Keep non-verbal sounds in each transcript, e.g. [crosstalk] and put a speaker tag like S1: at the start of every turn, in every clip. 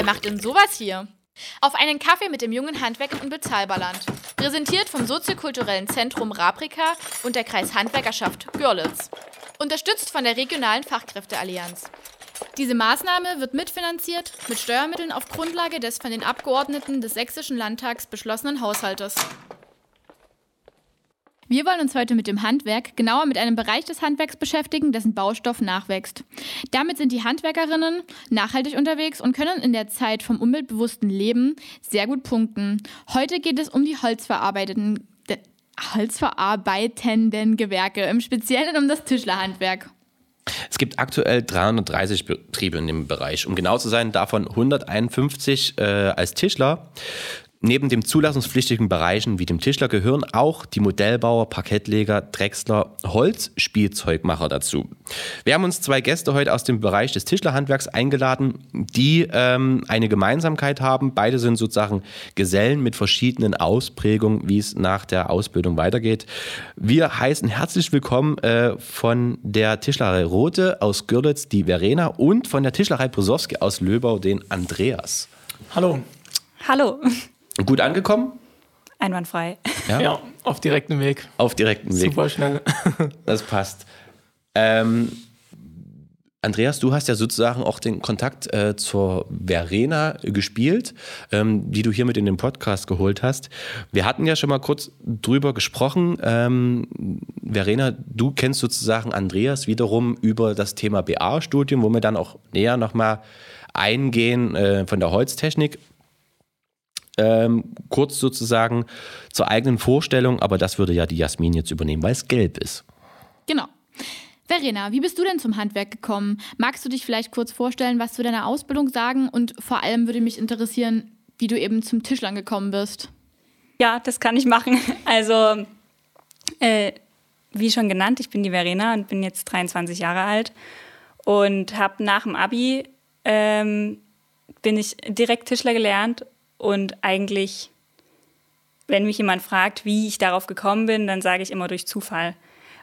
S1: Wer macht denn sowas hier? Auf einen Kaffee mit dem jungen Handwerk im Unbezahlbarland. Präsentiert vom soziokulturellen Zentrum Rabrika und der Kreis Handwerkerschaft Görlitz. Unterstützt von der regionalen Fachkräfteallianz. Diese Maßnahme wird mitfinanziert mit Steuermitteln auf Grundlage des von den Abgeordneten des Sächsischen Landtags beschlossenen Haushaltes. Wir wollen uns heute mit dem Handwerk, genauer mit einem Bereich des Handwerks beschäftigen, dessen Baustoff nachwächst. Damit sind die Handwerkerinnen nachhaltig unterwegs und können in der Zeit vom umweltbewussten Leben sehr gut punkten. Heute geht es um die holzverarbeitenden, holzverarbeitenden Gewerke, im Speziellen um das Tischlerhandwerk.
S2: Es gibt aktuell 330 Betriebe in dem Bereich. Um genau zu sein, davon 151 äh, als Tischler. Neben den zulassungspflichtigen Bereichen wie dem Tischler gehören auch die Modellbauer, Parkettleger, Drechsler, Holzspielzeugmacher dazu. Wir haben uns zwei Gäste heute aus dem Bereich des Tischlerhandwerks eingeladen, die ähm, eine Gemeinsamkeit haben. Beide sind sozusagen Gesellen mit verschiedenen Ausprägungen, wie es nach der Ausbildung weitergeht. Wir heißen herzlich willkommen äh, von der Tischlerei Rote aus Görlitz die Verena und von der Tischlerei Brusowski aus Löbau den Andreas.
S3: Hallo.
S4: Hallo.
S2: Gut angekommen?
S4: Einwandfrei.
S3: Ja, ja auf direktem Weg.
S2: Auf direktem Weg.
S3: Super schnell. [laughs]
S2: das passt. Ähm, Andreas, du hast ja sozusagen auch den Kontakt äh, zur Verena gespielt, ähm, die du hier mit in den Podcast geholt hast. Wir hatten ja schon mal kurz drüber gesprochen. Ähm, Verena, du kennst sozusagen Andreas wiederum über das Thema BA-Studium, wo wir dann auch näher nochmal eingehen äh, von der Holztechnik ähm, kurz sozusagen zur eigenen Vorstellung, aber das würde ja die Jasmin jetzt übernehmen, weil es gelb ist.
S1: Genau. Verena, wie bist du denn zum Handwerk gekommen? Magst du dich vielleicht kurz vorstellen, was zu deiner Ausbildung sagen? Und vor allem würde mich interessieren, wie du eben zum Tischlern gekommen bist.
S4: Ja, das kann ich machen. [laughs] Also, äh, wie schon genannt, ich bin die Verena und bin jetzt 23 Jahre alt und habe nach dem Abi ähm, bin ich direkt Tischler gelernt und eigentlich, wenn mich jemand fragt, wie ich darauf gekommen bin, dann sage ich immer durch Zufall.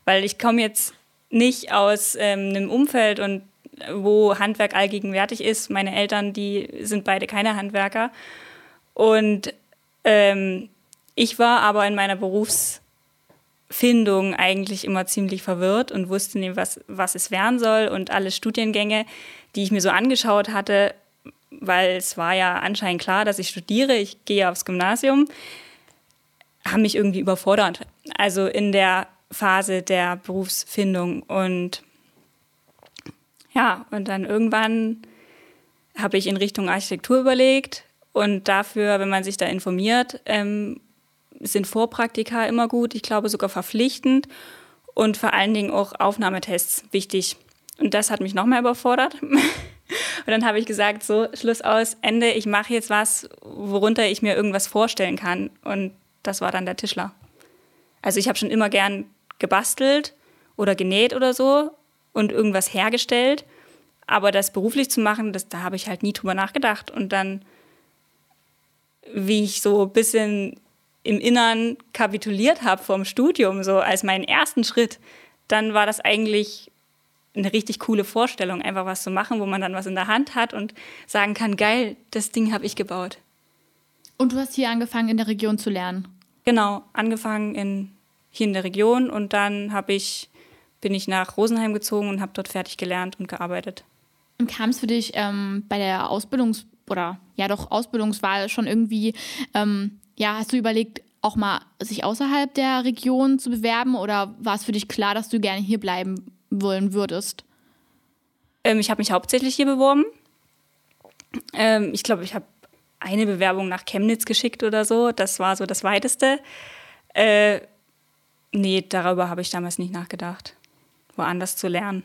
S4: Weil ich komme jetzt nicht aus ähm, einem Umfeld und wo Handwerk allgegenwärtig ist. Meine Eltern, die sind beide keine Handwerker. Und ähm, ich war aber in meiner Berufsfindung eigentlich immer ziemlich verwirrt und wusste nicht, was, was es werden soll. Und alle Studiengänge, die ich mir so angeschaut hatte, weil es war ja anscheinend klar, dass ich studiere, ich gehe aufs Gymnasium, haben mich irgendwie überfordert. Also in der Phase der Berufsfindung. Und ja, und dann irgendwann habe ich in Richtung Architektur überlegt. Und dafür, wenn man sich da informiert, ähm, sind Vorpraktika immer gut, ich glaube sogar verpflichtend und vor allen Dingen auch Aufnahmetests wichtig. Und das hat mich noch mehr überfordert. [laughs] Und dann habe ich gesagt, so, Schluss aus, Ende, ich mache jetzt was, worunter ich mir irgendwas vorstellen kann. Und das war dann der Tischler. Also ich habe schon immer gern gebastelt oder genäht oder so und irgendwas hergestellt. Aber das beruflich zu machen, das, da habe ich halt nie drüber nachgedacht. Und dann, wie ich so ein bisschen im Innern kapituliert habe vom Studium, so als meinen ersten Schritt, dann war das eigentlich eine richtig coole Vorstellung, einfach was zu machen, wo man dann was in der Hand hat und sagen kann, geil, das Ding habe ich gebaut.
S1: Und du hast hier angefangen in der Region zu lernen?
S4: Genau, angefangen in, hier in der Region und dann habe ich, bin ich nach Rosenheim gezogen und habe dort fertig gelernt und gearbeitet.
S1: Und kam es für dich ähm, bei der Ausbildungs- oder ja doch Ausbildungswahl schon irgendwie, ähm, ja, hast du überlegt, auch mal sich außerhalb der Region zu bewerben oder war es für dich klar, dass du gerne hier bleiben wollen würdest?
S4: Ähm, ich habe mich hauptsächlich hier beworben. Ähm, ich glaube, ich habe eine Bewerbung nach Chemnitz geschickt oder so. Das war so das Weiteste. Äh, nee, darüber habe ich damals nicht nachgedacht, woanders zu lernen.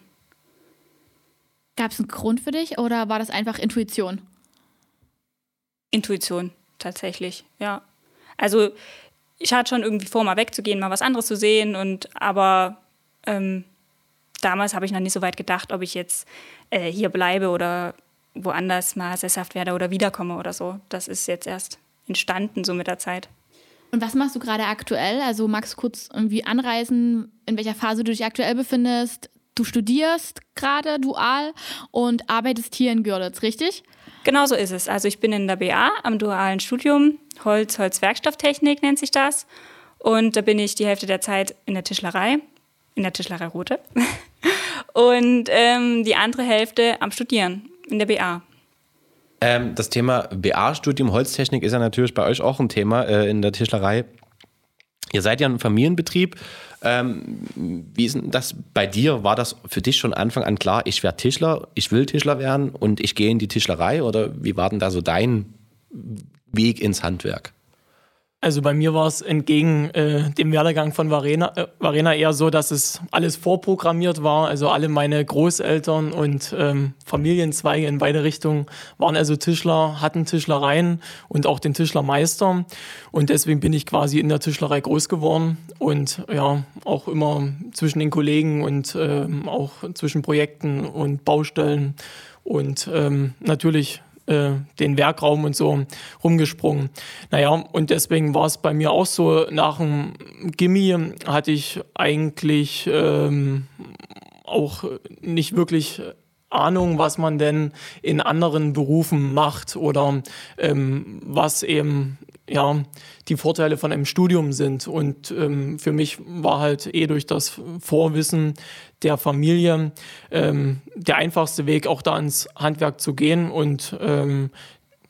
S1: Gab es einen Grund für dich oder war das einfach Intuition?
S4: Intuition, tatsächlich, ja. Also ich hatte schon irgendwie vor, mal wegzugehen, mal was anderes zu sehen und aber ähm, damals habe ich noch nicht so weit gedacht, ob ich jetzt äh, hier bleibe oder woanders mal sesshaft werde oder wiederkomme oder so. Das ist jetzt erst entstanden so mit der Zeit.
S1: Und was machst du gerade aktuell? Also magst du kurz irgendwie anreisen, in welcher Phase du dich aktuell befindest? Du studierst gerade dual und arbeitest hier in Görlitz, richtig?
S4: Genau so ist es. Also ich bin in der BA am dualen Studium, Holz, Holzwerkstofftechnik nennt sich das. Und da bin ich die Hälfte der Zeit in der Tischlerei, in der Tischlerei Rote. [laughs] Und ähm, die andere Hälfte am Studieren in der BA.
S2: Ähm, das Thema BA-Studium Holztechnik ist ja natürlich bei euch auch ein Thema äh, in der Tischlerei. Ihr seid ja ein Familienbetrieb. Ähm, wie ist denn das bei dir? War das für dich schon Anfang an klar, ich werde Tischler, ich will Tischler werden und ich gehe in die Tischlerei? Oder wie war denn da so dein Weg ins Handwerk?
S3: Also bei mir war es entgegen äh, dem Werdegang von Varena, äh, Varena eher so, dass es alles vorprogrammiert war. Also alle meine Großeltern und ähm, Familienzweige in beide Richtungen waren also Tischler, hatten Tischlereien und auch den Tischlermeister. Und deswegen bin ich quasi in der Tischlerei groß geworden und ja, auch immer zwischen den Kollegen und ähm, auch zwischen Projekten und Baustellen und ähm, natürlich äh, den Werkraum und so rumgesprungen. Naja, und deswegen war es bei mir auch so, nach dem Gimmi hatte ich eigentlich ähm, auch nicht wirklich Ahnung, was man denn in anderen Berufen macht oder ähm, was eben ja, die Vorteile von einem Studium sind. Und ähm, für mich war halt eh durch das Vorwissen der Familie ähm, der einfachste Weg, auch da ins Handwerk zu gehen. Und ähm,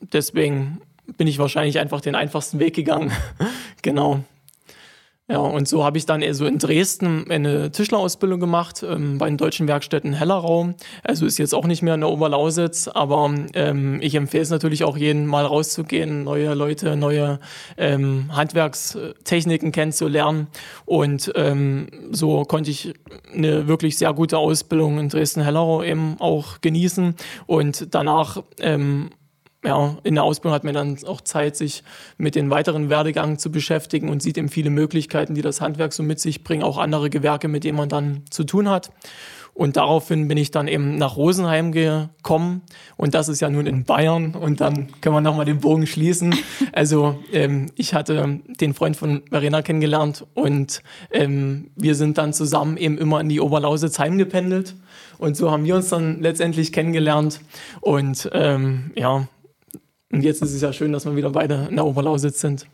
S3: deswegen bin ich wahrscheinlich einfach den einfachsten Weg gegangen. [laughs] genau. Ja, und so habe ich dann so in Dresden eine Tischlerausbildung gemacht ähm, bei den deutschen Werkstätten Hellerau. Also ist jetzt auch nicht mehr in der Oberlausitz, aber ähm, ich empfehle es natürlich auch jedem mal rauszugehen, neue Leute, neue ähm, Handwerkstechniken kennenzulernen. Und ähm, so konnte ich eine wirklich sehr gute Ausbildung in Dresden-Hellerau eben auch genießen und danach ähm, ja, in der Ausbildung hat man dann auch Zeit, sich mit den weiteren Werdegang zu beschäftigen und sieht eben viele Möglichkeiten, die das Handwerk so mit sich bringt, auch andere Gewerke, mit denen man dann zu tun hat. Und daraufhin bin ich dann eben nach Rosenheim gekommen. Und das ist ja nun in Bayern. Und dann können wir nochmal den Bogen schließen. [laughs] Also ähm, ich hatte den Freund von Verena kennengelernt und ähm, wir sind dann zusammen eben immer in die Oberlausitz heimgependelt. Und so haben wir uns dann letztendlich kennengelernt. Und ähm, ja, und jetzt ist es ja schön, dass wir wieder beide in der Oberlausitz sind.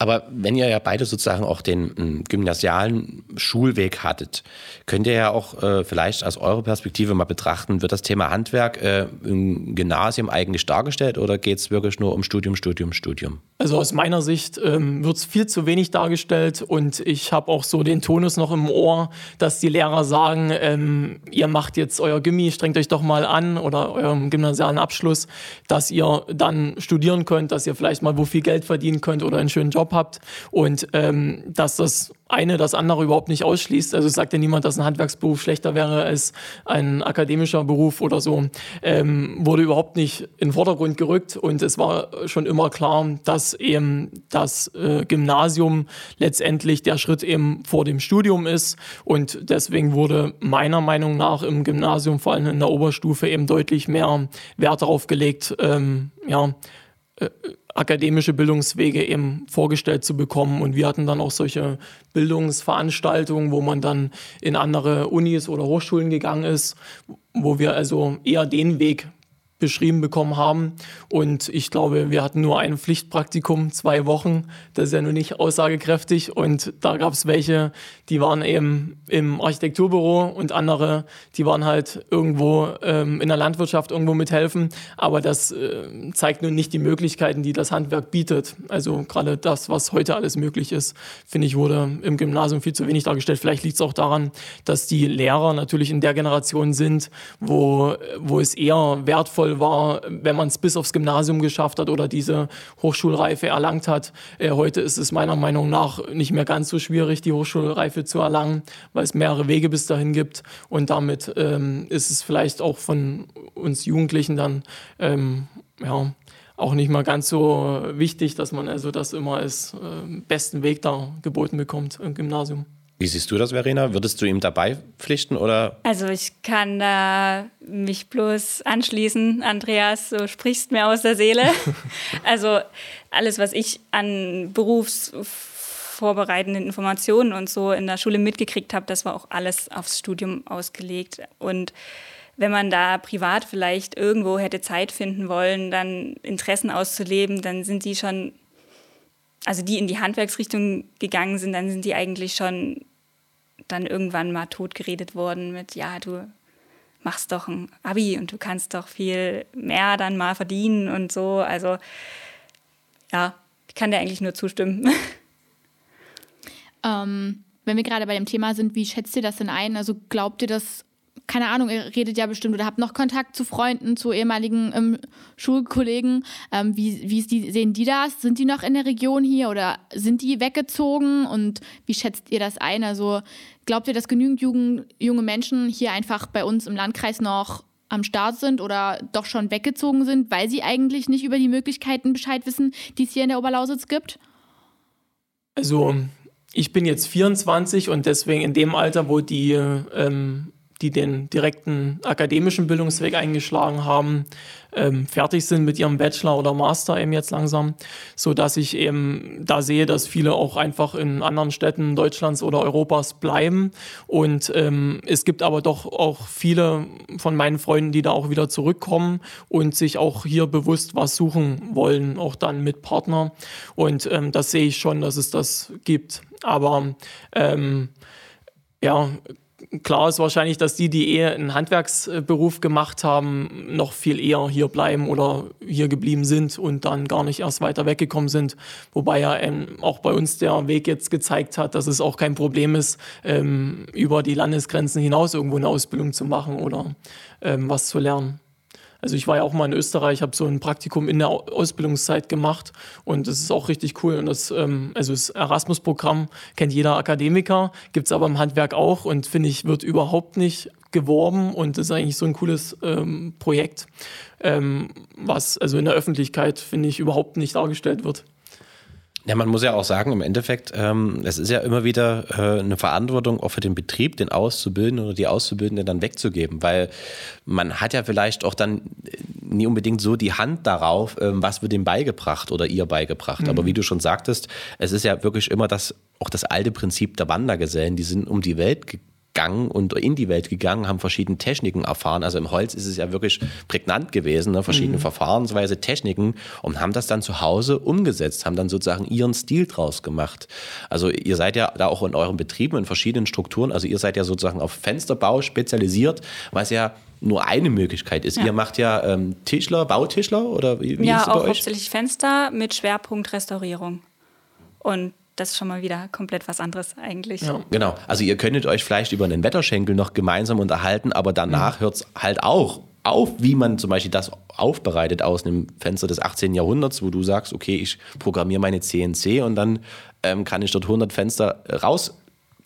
S2: Aber wenn ihr ja beide sozusagen auch den m, gymnasialen Schulweg hattet, könnt ihr ja auch äh, vielleicht aus eurer Perspektive mal betrachten, wird das Thema Handwerk äh, im Gymnasium eigentlich dargestellt oder geht es wirklich nur um Studium, Studium, Studium?
S3: Also aus meiner Sicht ähm, wird es viel zu wenig dargestellt und ich habe auch so den Tonus noch im Ohr, dass die Lehrer sagen, ähm, ihr macht jetzt euer Gimmi, strengt euch doch mal an oder euren gymnasialen Abschluss, dass ihr dann studieren könnt, dass ihr vielleicht mal wo viel Geld verdienen könnt oder einen schönen Job Job habt und ähm, dass das eine das andere überhaupt nicht ausschließt. Also sagt ja niemand, dass ein Handwerksberuf schlechter wäre als ein akademischer Beruf oder so. Ähm, wurde überhaupt nicht in den Vordergrund gerückt und es war schon immer klar, dass eben das äh, Gymnasium letztendlich der Schritt eben vor dem Studium ist und deswegen wurde meiner Meinung nach im Gymnasium, vor allem in der Oberstufe, eben deutlich mehr Wert darauf gelegt, ähm, ja, äh, akademische Bildungswege eben vorgestellt zu bekommen. Und wir hatten dann auch solche Bildungsveranstaltungen, wo man dann in andere Unis oder Hochschulen gegangen ist, wo wir also eher den Weg beschrieben bekommen haben. Und ich glaube, wir hatten nur ein Pflichtpraktikum, zwei Wochen. Das ist ja nur nicht aussagekräftig. Und da gab es welche, die waren eben im Architekturbüro und andere, die waren halt irgendwo ähm, in der Landwirtschaft irgendwo mithelfen. Aber das äh, zeigt nun nicht die Möglichkeiten, die das Handwerk bietet. Also gerade das, was heute alles möglich ist, finde ich, wurde im Gymnasium viel zu wenig dargestellt. Vielleicht liegt es auch daran, dass die Lehrer natürlich in der Generation sind, wo, wo es eher wertvoll sinnvoll war, wenn man es bis aufs Gymnasium geschafft hat oder diese Hochschulreife erlangt hat. Äh, heute ist es meiner Meinung nach nicht mehr ganz so schwierig, die Hochschulreife zu erlangen, weil es mehrere Wege bis dahin gibt. Und damit ähm, ist es vielleicht auch von uns Jugendlichen dann ähm, ja, auch nicht mal ganz so wichtig, dass man also das immer als äh, besten Weg da geboten bekommt im Gymnasium.
S2: Wie siehst du das, Verena? Würdest du ihm dabei pflichten oder?
S4: Also ich kann da mich bloß anschließen, Andreas, du sprichst mir aus der Seele. [laughs] also alles, was ich an berufsvorbereitenden Informationen und so in der Schule mitgekriegt habe, das war auch alles aufs Studium ausgelegt. Und wenn man da privat vielleicht irgendwo hätte Zeit finden wollen, dann Interessen auszuleben, dann sind die schon, also die in die Handwerksrichtung gegangen sind, dann sind die eigentlich schon dann irgendwann mal totgeredet worden mit, ja, du machst doch ein Abi und du kannst doch viel mehr dann mal verdienen und so. Also ja, ich kann dir eigentlich nur zustimmen.
S1: Ähm, wenn wir gerade bei dem Thema sind, wie schätzt ihr das denn ein? Also glaubt ihr, dass, keine Ahnung, ihr redet ja bestimmt oder habt noch Kontakt zu Freunden, zu ehemaligen ähm, Schulkollegen. Ähm, wie wie die, sehen die das? Sind die noch in der Region hier oder sind die weggezogen? Und wie schätzt ihr das ein? Also glaubt ihr, dass genügend Jugend, junge Menschen hier einfach bei uns im Landkreis noch am Start sind oder doch schon weggezogen sind, weil sie eigentlich nicht über die Möglichkeiten Bescheid wissen, die es hier in der Oberlausitz gibt?
S3: Also ich bin jetzt 24 und deswegen in dem Alter, wo die ähm, die den direkten akademischen Bildungsweg eingeschlagen haben, ähm, fertig sind mit ihrem Bachelor oder Master eben jetzt langsam, so dass ich eben da sehe, dass viele auch einfach in anderen Städten Deutschlands oder Europas bleiben. Und ähm, es gibt aber doch auch viele von meinen Freunden, die da auch wieder zurückkommen und sich auch hier bewusst was suchen wollen, auch dann mit Partner. Und ähm, das sehe ich schon, dass es das gibt, aber ähm, ja, klar ist wahrscheinlich, dass die, die eher einen Handwerksberuf gemacht haben, noch viel eher hier bleiben oder hier geblieben sind und dann gar nicht erst weiter weggekommen sind. Wobei ja ähm, auch bei uns der Weg jetzt gezeigt hat, dass es auch kein Problem ist, ähm, über die Landesgrenzen hinaus irgendwo eine Ausbildung zu machen oder ähm, was zu lernen. Also ich war ja auch mal in Österreich, habe so ein Praktikum in der Ausbildungszeit gemacht und das ist auch richtig cool. Und das, ähm, also das Erasmus-Programm kennt jeder Akademiker, gibt es aber im Handwerk auch und finde ich, wird überhaupt nicht geworben und das ist eigentlich so ein cooles ähm, Projekt, ähm, was also in der Öffentlichkeit, finde ich, überhaupt nicht dargestellt wird.
S2: Ja, man muss ja auch sagen, im Endeffekt, ähm, es ist ja immer wieder äh, eine Verantwortung auch für den Betrieb, den Auszubildenden oder die Auszubildenden dann wegzugeben, weil man hat ja vielleicht auch dann nie unbedingt so die Hand darauf, ähm, was wird dem beigebracht oder ihr beigebracht. Mhm. Aber wie du schon sagtest, es ist ja wirklich immer das, auch das alte Prinzip der Wandergesellen, die sind um die Welt gegangen gegangen und in die Welt gegangen, haben verschiedene Techniken erfahren. Also im Holz ist es ja wirklich prägnant gewesen, ne? verschiedene mhm. Verfahrensweise, Techniken und haben das dann zu Hause umgesetzt, haben dann sozusagen ihren Stil draus gemacht. Also ihr seid ja da auch in euren Betrieben in verschiedenen Strukturen, also ihr seid ja sozusagen auf Fensterbau spezialisiert, was ja nur eine Möglichkeit ist. Ja. Ihr macht ja ähm, Tischler, Bautischler oder wie, wie
S4: ja, ist es bei auch euch? hauptsächlich Fenster mit Schwerpunkt Restaurierung. Und das ist schon mal wieder komplett was anderes eigentlich. Ja.
S2: Genau. Also ihr könntet euch vielleicht über einen Wetterschenkel noch gemeinsam unterhalten, aber danach mhm. hört es halt auch auf, wie man zum Beispiel das aufbereitet aus einem Fenster des 18. Jahrhunderts, wo du sagst, okay, ich programmiere meine CNC und dann ähm, kann ich dort 100 Fenster raus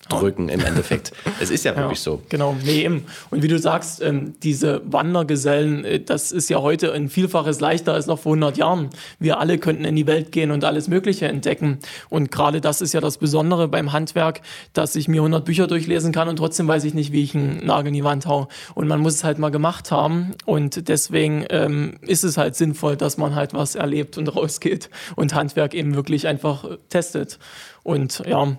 S2: drücken im Endeffekt. [laughs] es ist ja wirklich ja, so.
S3: Genau, nee, eben. Und wie du sagst, ähm, diese Wandergesellen, äh, das ist ja heute ein Vielfaches leichter als noch vor 100 Jahren. Wir alle könnten in die Welt gehen und alles Mögliche entdecken. Und gerade das ist ja das Besondere beim Handwerk, dass ich mir 100 Bücher durchlesen kann und trotzdem weiß ich nicht, wie ich einen Nagel in die Wand hau. Und man muss es halt mal gemacht haben. Und deswegen ähm, ist es halt sinnvoll, dass man halt was erlebt und [laughs] rausgeht und Handwerk eben wirklich einfach testet. Und ja,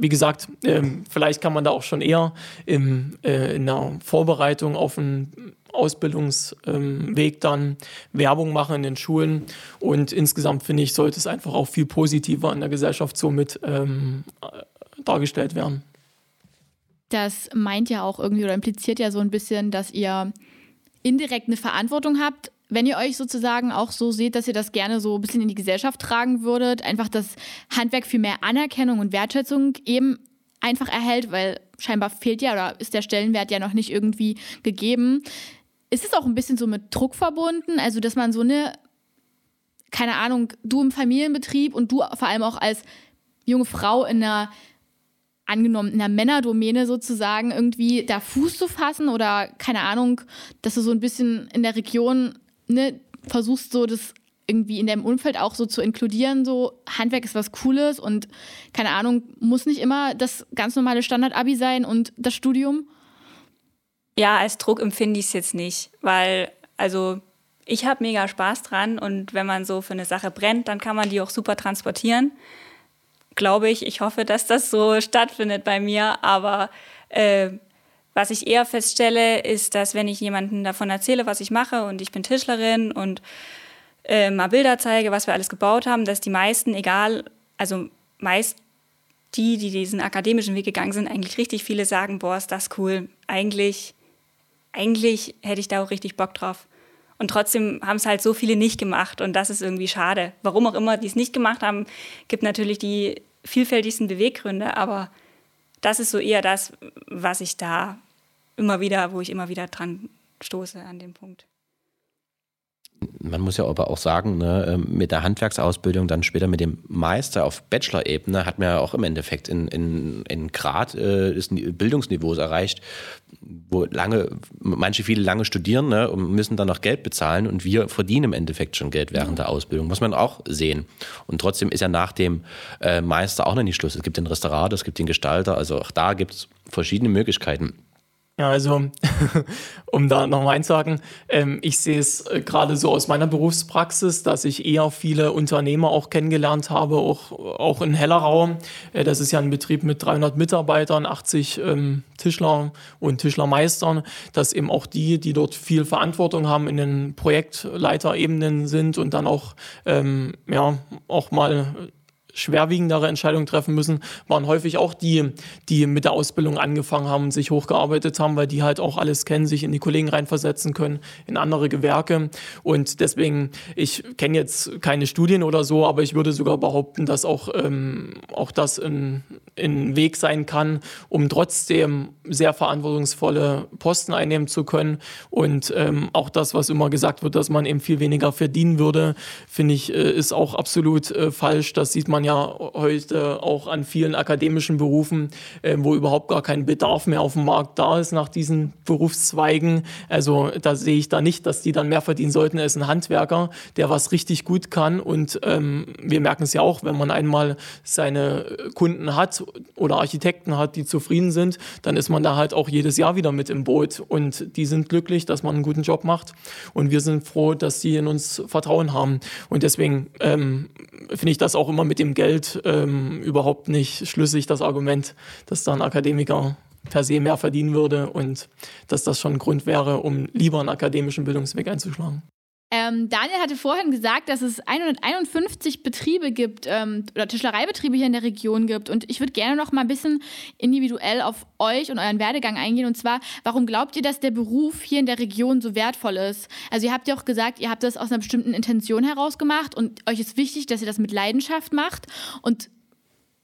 S3: wie gesagt, ähm, vielleicht kann man da auch schon eher im, äh, in der Vorbereitung auf einen Ausbildungsweg ähm, dann Werbung machen in den Schulen. Und insgesamt finde ich, sollte es einfach auch viel positiver in der Gesellschaft somit ähm, dargestellt werden.
S1: Das meint ja auch irgendwie oder impliziert ja so ein bisschen, dass ihr indirekt eine Verantwortung habt, wenn ihr euch sozusagen auch so seht, dass ihr das gerne so ein bisschen in die Gesellschaft tragen würdet, einfach das Handwerk für mehr Anerkennung und Wertschätzung eben einfach erhält, weil scheinbar fehlt ja oder ist der Stellenwert ja noch nicht irgendwie gegeben. Ist es auch ein bisschen so mit Druck verbunden, also dass man so eine, keine Ahnung, du im Familienbetrieb und du vor allem auch als junge Frau in einer angenommen in einer Männerdomäne sozusagen irgendwie da Fuß zu fassen oder keine Ahnung, dass du so ein bisschen in der Region ne, versuchst so das irgendwie in deinem Umfeld auch so zu inkludieren, so Handwerk ist was Cooles und keine Ahnung, muss nicht immer das ganz normale Standard-Abi sein und das Studium?
S4: Ja, als Druck empfinde ich es jetzt nicht, weil also ich habe mega Spaß dran und wenn man so für eine Sache brennt, dann kann man die auch super transportieren. Glaube ich, ich hoffe, dass das so [laughs] stattfindet bei mir, aber äh, Was ich eher feststelle, ist, dass wenn ich jemandem davon erzähle, was ich mache und ich bin Tischlerin und äh, mal Bilder zeige, was wir alles gebaut haben, dass die meisten, egal, also meist die, die diesen akademischen Weg gegangen sind, eigentlich richtig viele sagen, boah, ist das cool. Eigentlich, eigentlich hätte ich da auch richtig Bock drauf. Und trotzdem haben es halt so viele nicht gemacht und das ist irgendwie schade. Warum auch immer die es nicht gemacht haben, gibt natürlich die vielfältigsten Beweggründe, aber das ist so eher das, was ich da immer wieder, wo ich immer wieder dran stoße an dem Punkt
S2: man muss ja aber auch sagen, ne, ähm, mit der Handwerksausbildung, dann später mit dem Meister auf Bachelor-Ebene, hat man ja auch im Endeffekt in, in, in Grad äh, ist Bildungsniveaus erreicht, wo lange, manche viele lange studieren ne, und müssen dann noch Geld bezahlen und wir verdienen im Endeffekt schon Geld während der Ausbildung, muss man auch sehen. Und trotzdem ist ja nach dem äh, Meister auch noch nicht Schluss. Es gibt den Restaurator, es gibt den Gestalter, also auch da gibt es verschiedene Möglichkeiten.
S3: Ja, also [laughs] um da nochmal einzuhaken, ähm, ich sehe es äh, gerade so aus meiner Berufspraxis, dass ich eher viele Unternehmer auch kennengelernt habe, auch, auch in Hellerau. Äh, das ist ja ein Betrieb mit 300 Mitarbeitern, 80 ähm, Tischler und Tischlermeistern, dass eben auch die, die dort viel Verantwortung haben, in den Projektleiterebenen sind und dann auch, ähm, ja, auch mal schwerwiegendere Entscheidungen treffen müssen, waren häufig auch die, die mit der Ausbildung angefangen haben, sich hochgearbeitet haben, weil die halt auch alles kennen, sich in die Kollegen reinversetzen können, in andere Gewerke. Und deswegen, ich kenne jetzt keine Studien oder so, aber ich würde sogar behaupten, dass auch, ähm, auch das ein, ein Weg sein kann, um trotzdem sehr verantwortungsvolle Posten einnehmen zu können. Und ähm, auch das, was immer gesagt wird, dass man eben viel weniger verdienen würde, finde ich, äh, ist auch absolut äh, falsch. Das sieht man ja heute auch an vielen akademischen Berufen, äh, wo überhaupt gar kein Bedarf mehr auf dem Markt da ist nach diesen Berufszweigen. Also da sehe ich da nicht, dass die dann mehr verdienen sollten als ein Handwerker, der was richtig gut kann. Und ähm, wir merken es ja auch, wenn man einmal seine Kunden hat oder Architekten hat, die zufrieden sind, dann ist man da halt auch jedes Jahr wieder mit im Boot. Und die sind glücklich, dass man einen guten Job macht. Und wir sind froh, dass sie in uns Vertrauen haben. Und deswegen ähm, finde ich das auch immer mit dem Geld ähm, überhaupt nicht schlüssig, das Argument, dass da ein Akademiker per se mehr verdienen würde und dass das schon ein Grund wäre, um lieber einen akademischen Bildungsweg einzuschlagen.
S1: Ähm, Daniel hatte vorhin gesagt, dass es 151 Betriebe gibt ähm, oder Tischlereibetriebe hier in der Region gibt. Und ich würde gerne noch mal ein bisschen individuell auf euch und euren Werdegang eingehen. Und zwar, warum glaubt ihr, dass der Beruf hier in der Region so wertvoll ist? Also ihr habt ja auch gesagt, ihr habt das aus einer bestimmten Intention heraus gemacht und euch ist wichtig, dass ihr das mit Leidenschaft macht und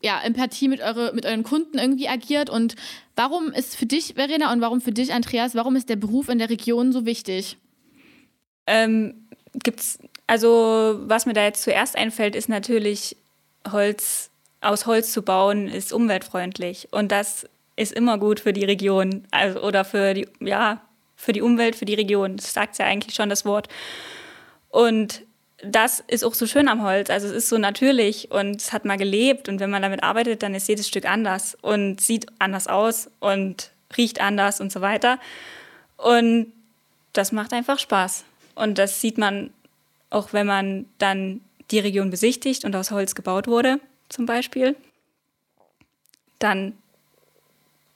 S1: ja, Empathie mit, eure, mit euren Kunden irgendwie agiert. Und warum ist für dich, Verena, und warum für dich, Andreas, warum ist der Beruf in der Region so wichtig?
S4: Ähm, gibt's, also was mir da jetzt zuerst einfällt, ist natürlich Holz, aus Holz zu bauen, ist umweltfreundlich. Und das ist immer gut für die Region, also, oder für die, ja, für die Umwelt, für die Region. Das sagt ja eigentlich schon das Wort. Und das ist auch so schön am Holz. Also es ist so natürlich und es hat mal gelebt. Und wenn man damit arbeitet, dann ist jedes Stück anders und sieht anders aus und riecht anders und so weiter. Und das macht einfach Spaß. Und das sieht man auch, wenn man dann die Region besichtigt und aus Holz gebaut wurde, zum Beispiel. Dann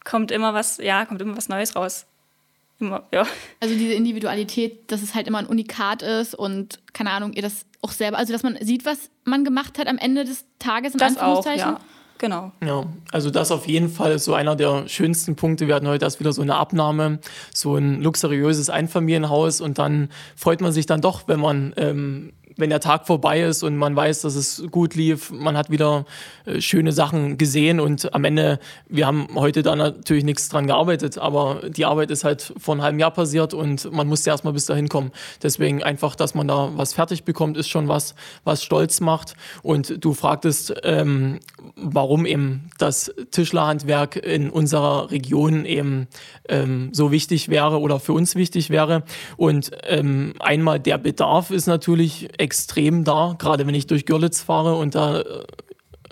S4: kommt immer was, ja, kommt immer was Neues raus. Immer, ja.
S1: Also diese Individualität, dass es halt immer ein Unikat ist und keine Ahnung, ihr das auch selber, also dass man sieht, was man gemacht hat am Ende des Tages in
S4: das Anführungszeichen. Auch, ja. Genau.
S3: Ja, also das auf jeden Fall ist so einer der schönsten Punkte. Wir hatten heute erst wieder so eine Abnahme, so ein luxuriöses Einfamilienhaus und dann freut man sich dann doch, wenn man ähm, wenn der Tag vorbei ist und man weiß, dass es gut lief, man hat wieder äh, schöne Sachen gesehen und am Ende, wir haben heute da natürlich nichts dran gearbeitet, aber die Arbeit ist halt vor einem halben Jahr passiert und man musste erstmal bis dahin kommen. Deswegen einfach, dass man da was fertig bekommt, ist schon was, was stolz macht. Und du fragtest, ähm, warum eben das Tischlerhandwerk in unserer Region eben ähm, so wichtig wäre oder für uns wichtig wäre. Und ähm, einmal der Bedarf ist natürlich extrem da, gerade wenn ich durch Görlitz fahre und da äh,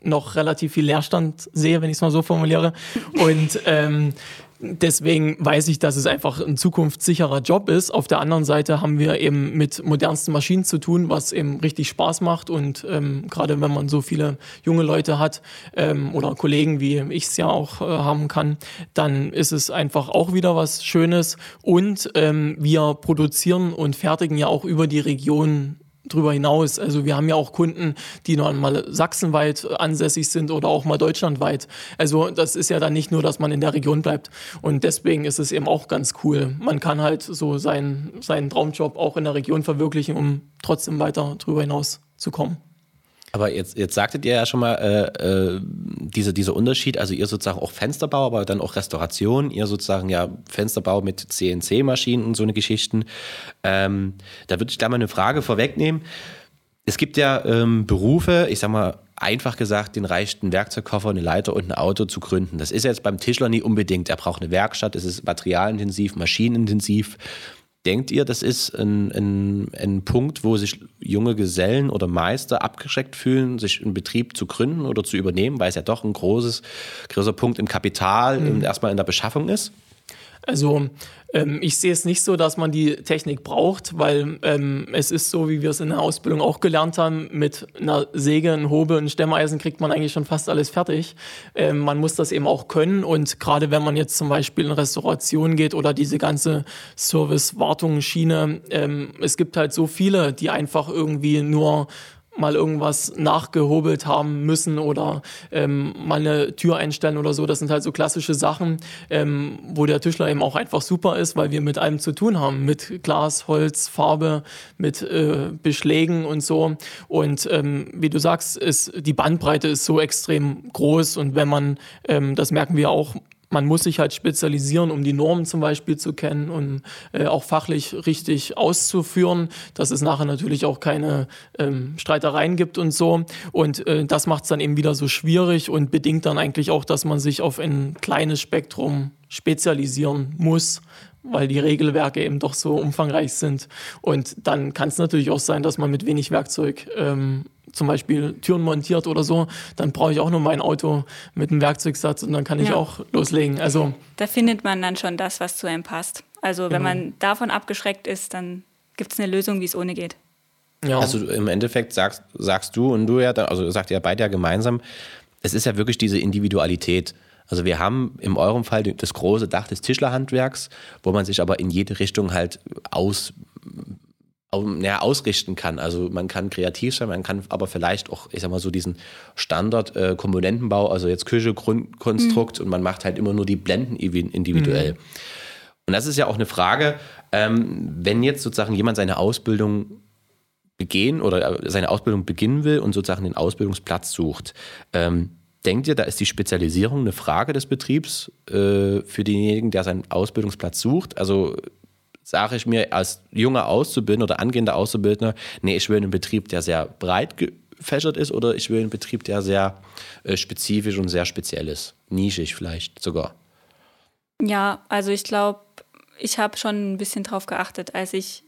S3: noch relativ viel Leerstand sehe, wenn ich es mal so formuliere. Und ähm, deswegen weiß ich, dass es einfach ein zukunftssicherer Job ist. Auf der anderen Seite haben wir eben mit modernsten Maschinen zu tun, was eben richtig Spaß macht. Und ähm, gerade wenn man so viele junge Leute hat ähm, oder Kollegen, wie ich es ja auch äh, haben kann, dann ist es einfach auch wieder was Schönes. Und ähm, wir produzieren und fertigen ja auch über die Region drüber hinaus. Also wir haben ja auch Kunden, die noch mal sachsenweit ansässig sind oder auch mal deutschlandweit. Also das ist ja dann nicht nur, dass man in der Region bleibt. Und deswegen ist es eben auch ganz cool. Man kann halt so seinen, seinen Traumjob auch in der Region verwirklichen, um trotzdem weiter drüber hinaus zu kommen.
S2: Aber jetzt, jetzt sagtet ihr ja schon mal, äh, äh, diese, dieser Unterschied, also ihr sozusagen auch Fensterbau, aber dann auch Restauration, ihr sozusagen ja Fensterbau mit CNC-Maschinen und so eine Geschichten. Ähm, da würde ich da mal eine Frage vorwegnehmen. Es gibt ja ähm, Berufe, ich sag mal, einfach gesagt, den reicht ein Werkzeugkoffer, eine Leiter und ein Auto zu gründen. Das ist jetzt beim Tischler nie unbedingt. Er braucht eine Werkstatt, es ist materialintensiv, maschinenintensiv. Denkt ihr, das ist ein, ein, ein Punkt, wo sich junge Gesellen oder Meister abgeschreckt fühlen, sich einen Betrieb zu gründen oder zu übernehmen, weil es ja doch ein großes, großer Punkt im Kapital mhm. erstmal in der Beschaffung ist?
S3: Also ähm, ich sehe es nicht so, dass man die Technik braucht, weil ähm, es ist so, wie wir es in der Ausbildung auch gelernt haben, mit einer Säge, einem Hobel und Stemmeisen kriegt man eigentlich schon fast alles fertig. Ähm, man muss das eben auch können und gerade wenn man jetzt zum Beispiel in Restauration geht oder diese ganze Service-Wartungsschiene, ähm, es gibt halt so viele, die einfach irgendwie nur mal irgendwas nachgehobelt haben müssen oder ähm, mal eine Tür einstellen oder so. Das sind halt so klassische Sachen, ähm, wo der Tischler eben auch einfach super ist, weil wir mit allem zu tun haben. Mit Glas, Holz, Farbe, mit äh, Beschlägen und so. Und ähm, wie du sagst, ist, die Bandbreite ist so extrem groß und wenn man, ähm, das merken wir auch, man muss sich halt spezialisieren, um die Normen zum Beispiel zu kennen und äh, auch fachlich richtig auszuführen, dass es nachher natürlich auch keine ähm, Streitereien gibt und so. Und äh, das macht es dann eben wieder so schwierig und bedingt dann eigentlich auch, dass man sich auf ein kleines Spektrum spezialisieren muss, weil die Regelwerke eben doch so umfangreich sind. Und dann kann es natürlich auch sein, dass man mit wenig Werkzeug ähm, zum Beispiel Türen montiert oder so, dann brauche ich auch nur mein Auto mit einem Werkzeugsatz und dann kann ich ja. auch loslegen. Also
S4: da findet man dann schon das, was zu einem passt. Also wenn genau. man davon abgeschreckt ist, dann gibt es eine Lösung, wie es ohne geht.
S2: Ja. Also im Endeffekt sagst, sagst du und du ja, also sagt ihr beide ja gemeinsam, es ist ja wirklich diese Individualität. Also wir haben in eurem Fall das große Dach des Tischlerhandwerks, wo man sich aber in jede Richtung halt aus ja, ausrichten kann. Also man kann kreativ sein, man kann aber vielleicht auch, ich sag mal so, diesen Standard-Komponentenbau, äh, also jetzt Küche, Grundkonstrukt mhm. und man macht halt immer nur die Blenden individuell. Mhm. Und das ist ja auch eine Frage, ähm, wenn jetzt sozusagen jemand seine Ausbildung begehen oder äh, seine Ausbildung beginnen will und sozusagen den Ausbildungsplatz sucht. Ähm, denkt ihr, da ist die Spezialisierung eine Frage des Betriebs äh, für denjenigen, der seinen Ausbildungsplatz sucht? Also sage ich mir als junger Auszubildender oder angehender Auszubildender, nee, ich will einen Betrieb, der sehr breit gefächert ist oder ich will einen Betrieb, der sehr äh, spezifisch und sehr speziell ist. Nischig vielleicht sogar.
S4: Ja, also ich glaube, ich habe schon ein bisschen drauf geachtet, als ich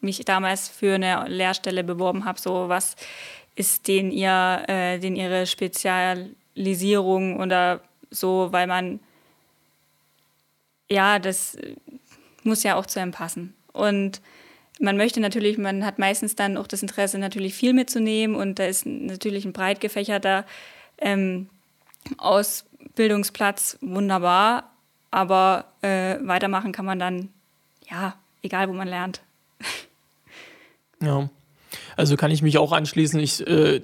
S4: mich damals für eine Lehrstelle beworben habe, so was ist den ihr, äh, den ihre Spezialisierung oder so, weil man ja, das muss ja auch zu einem passen. Und man möchte natürlich, man hat meistens dann auch das Interesse, natürlich viel mitzunehmen und da ist natürlich ein breit gefächerter ähm, Ausbildungsplatz wunderbar, aber äh, weitermachen kann man dann, ja, egal wo man lernt. [laughs]
S3: Ja. Also kann ich mich auch anschließen. Ich äh,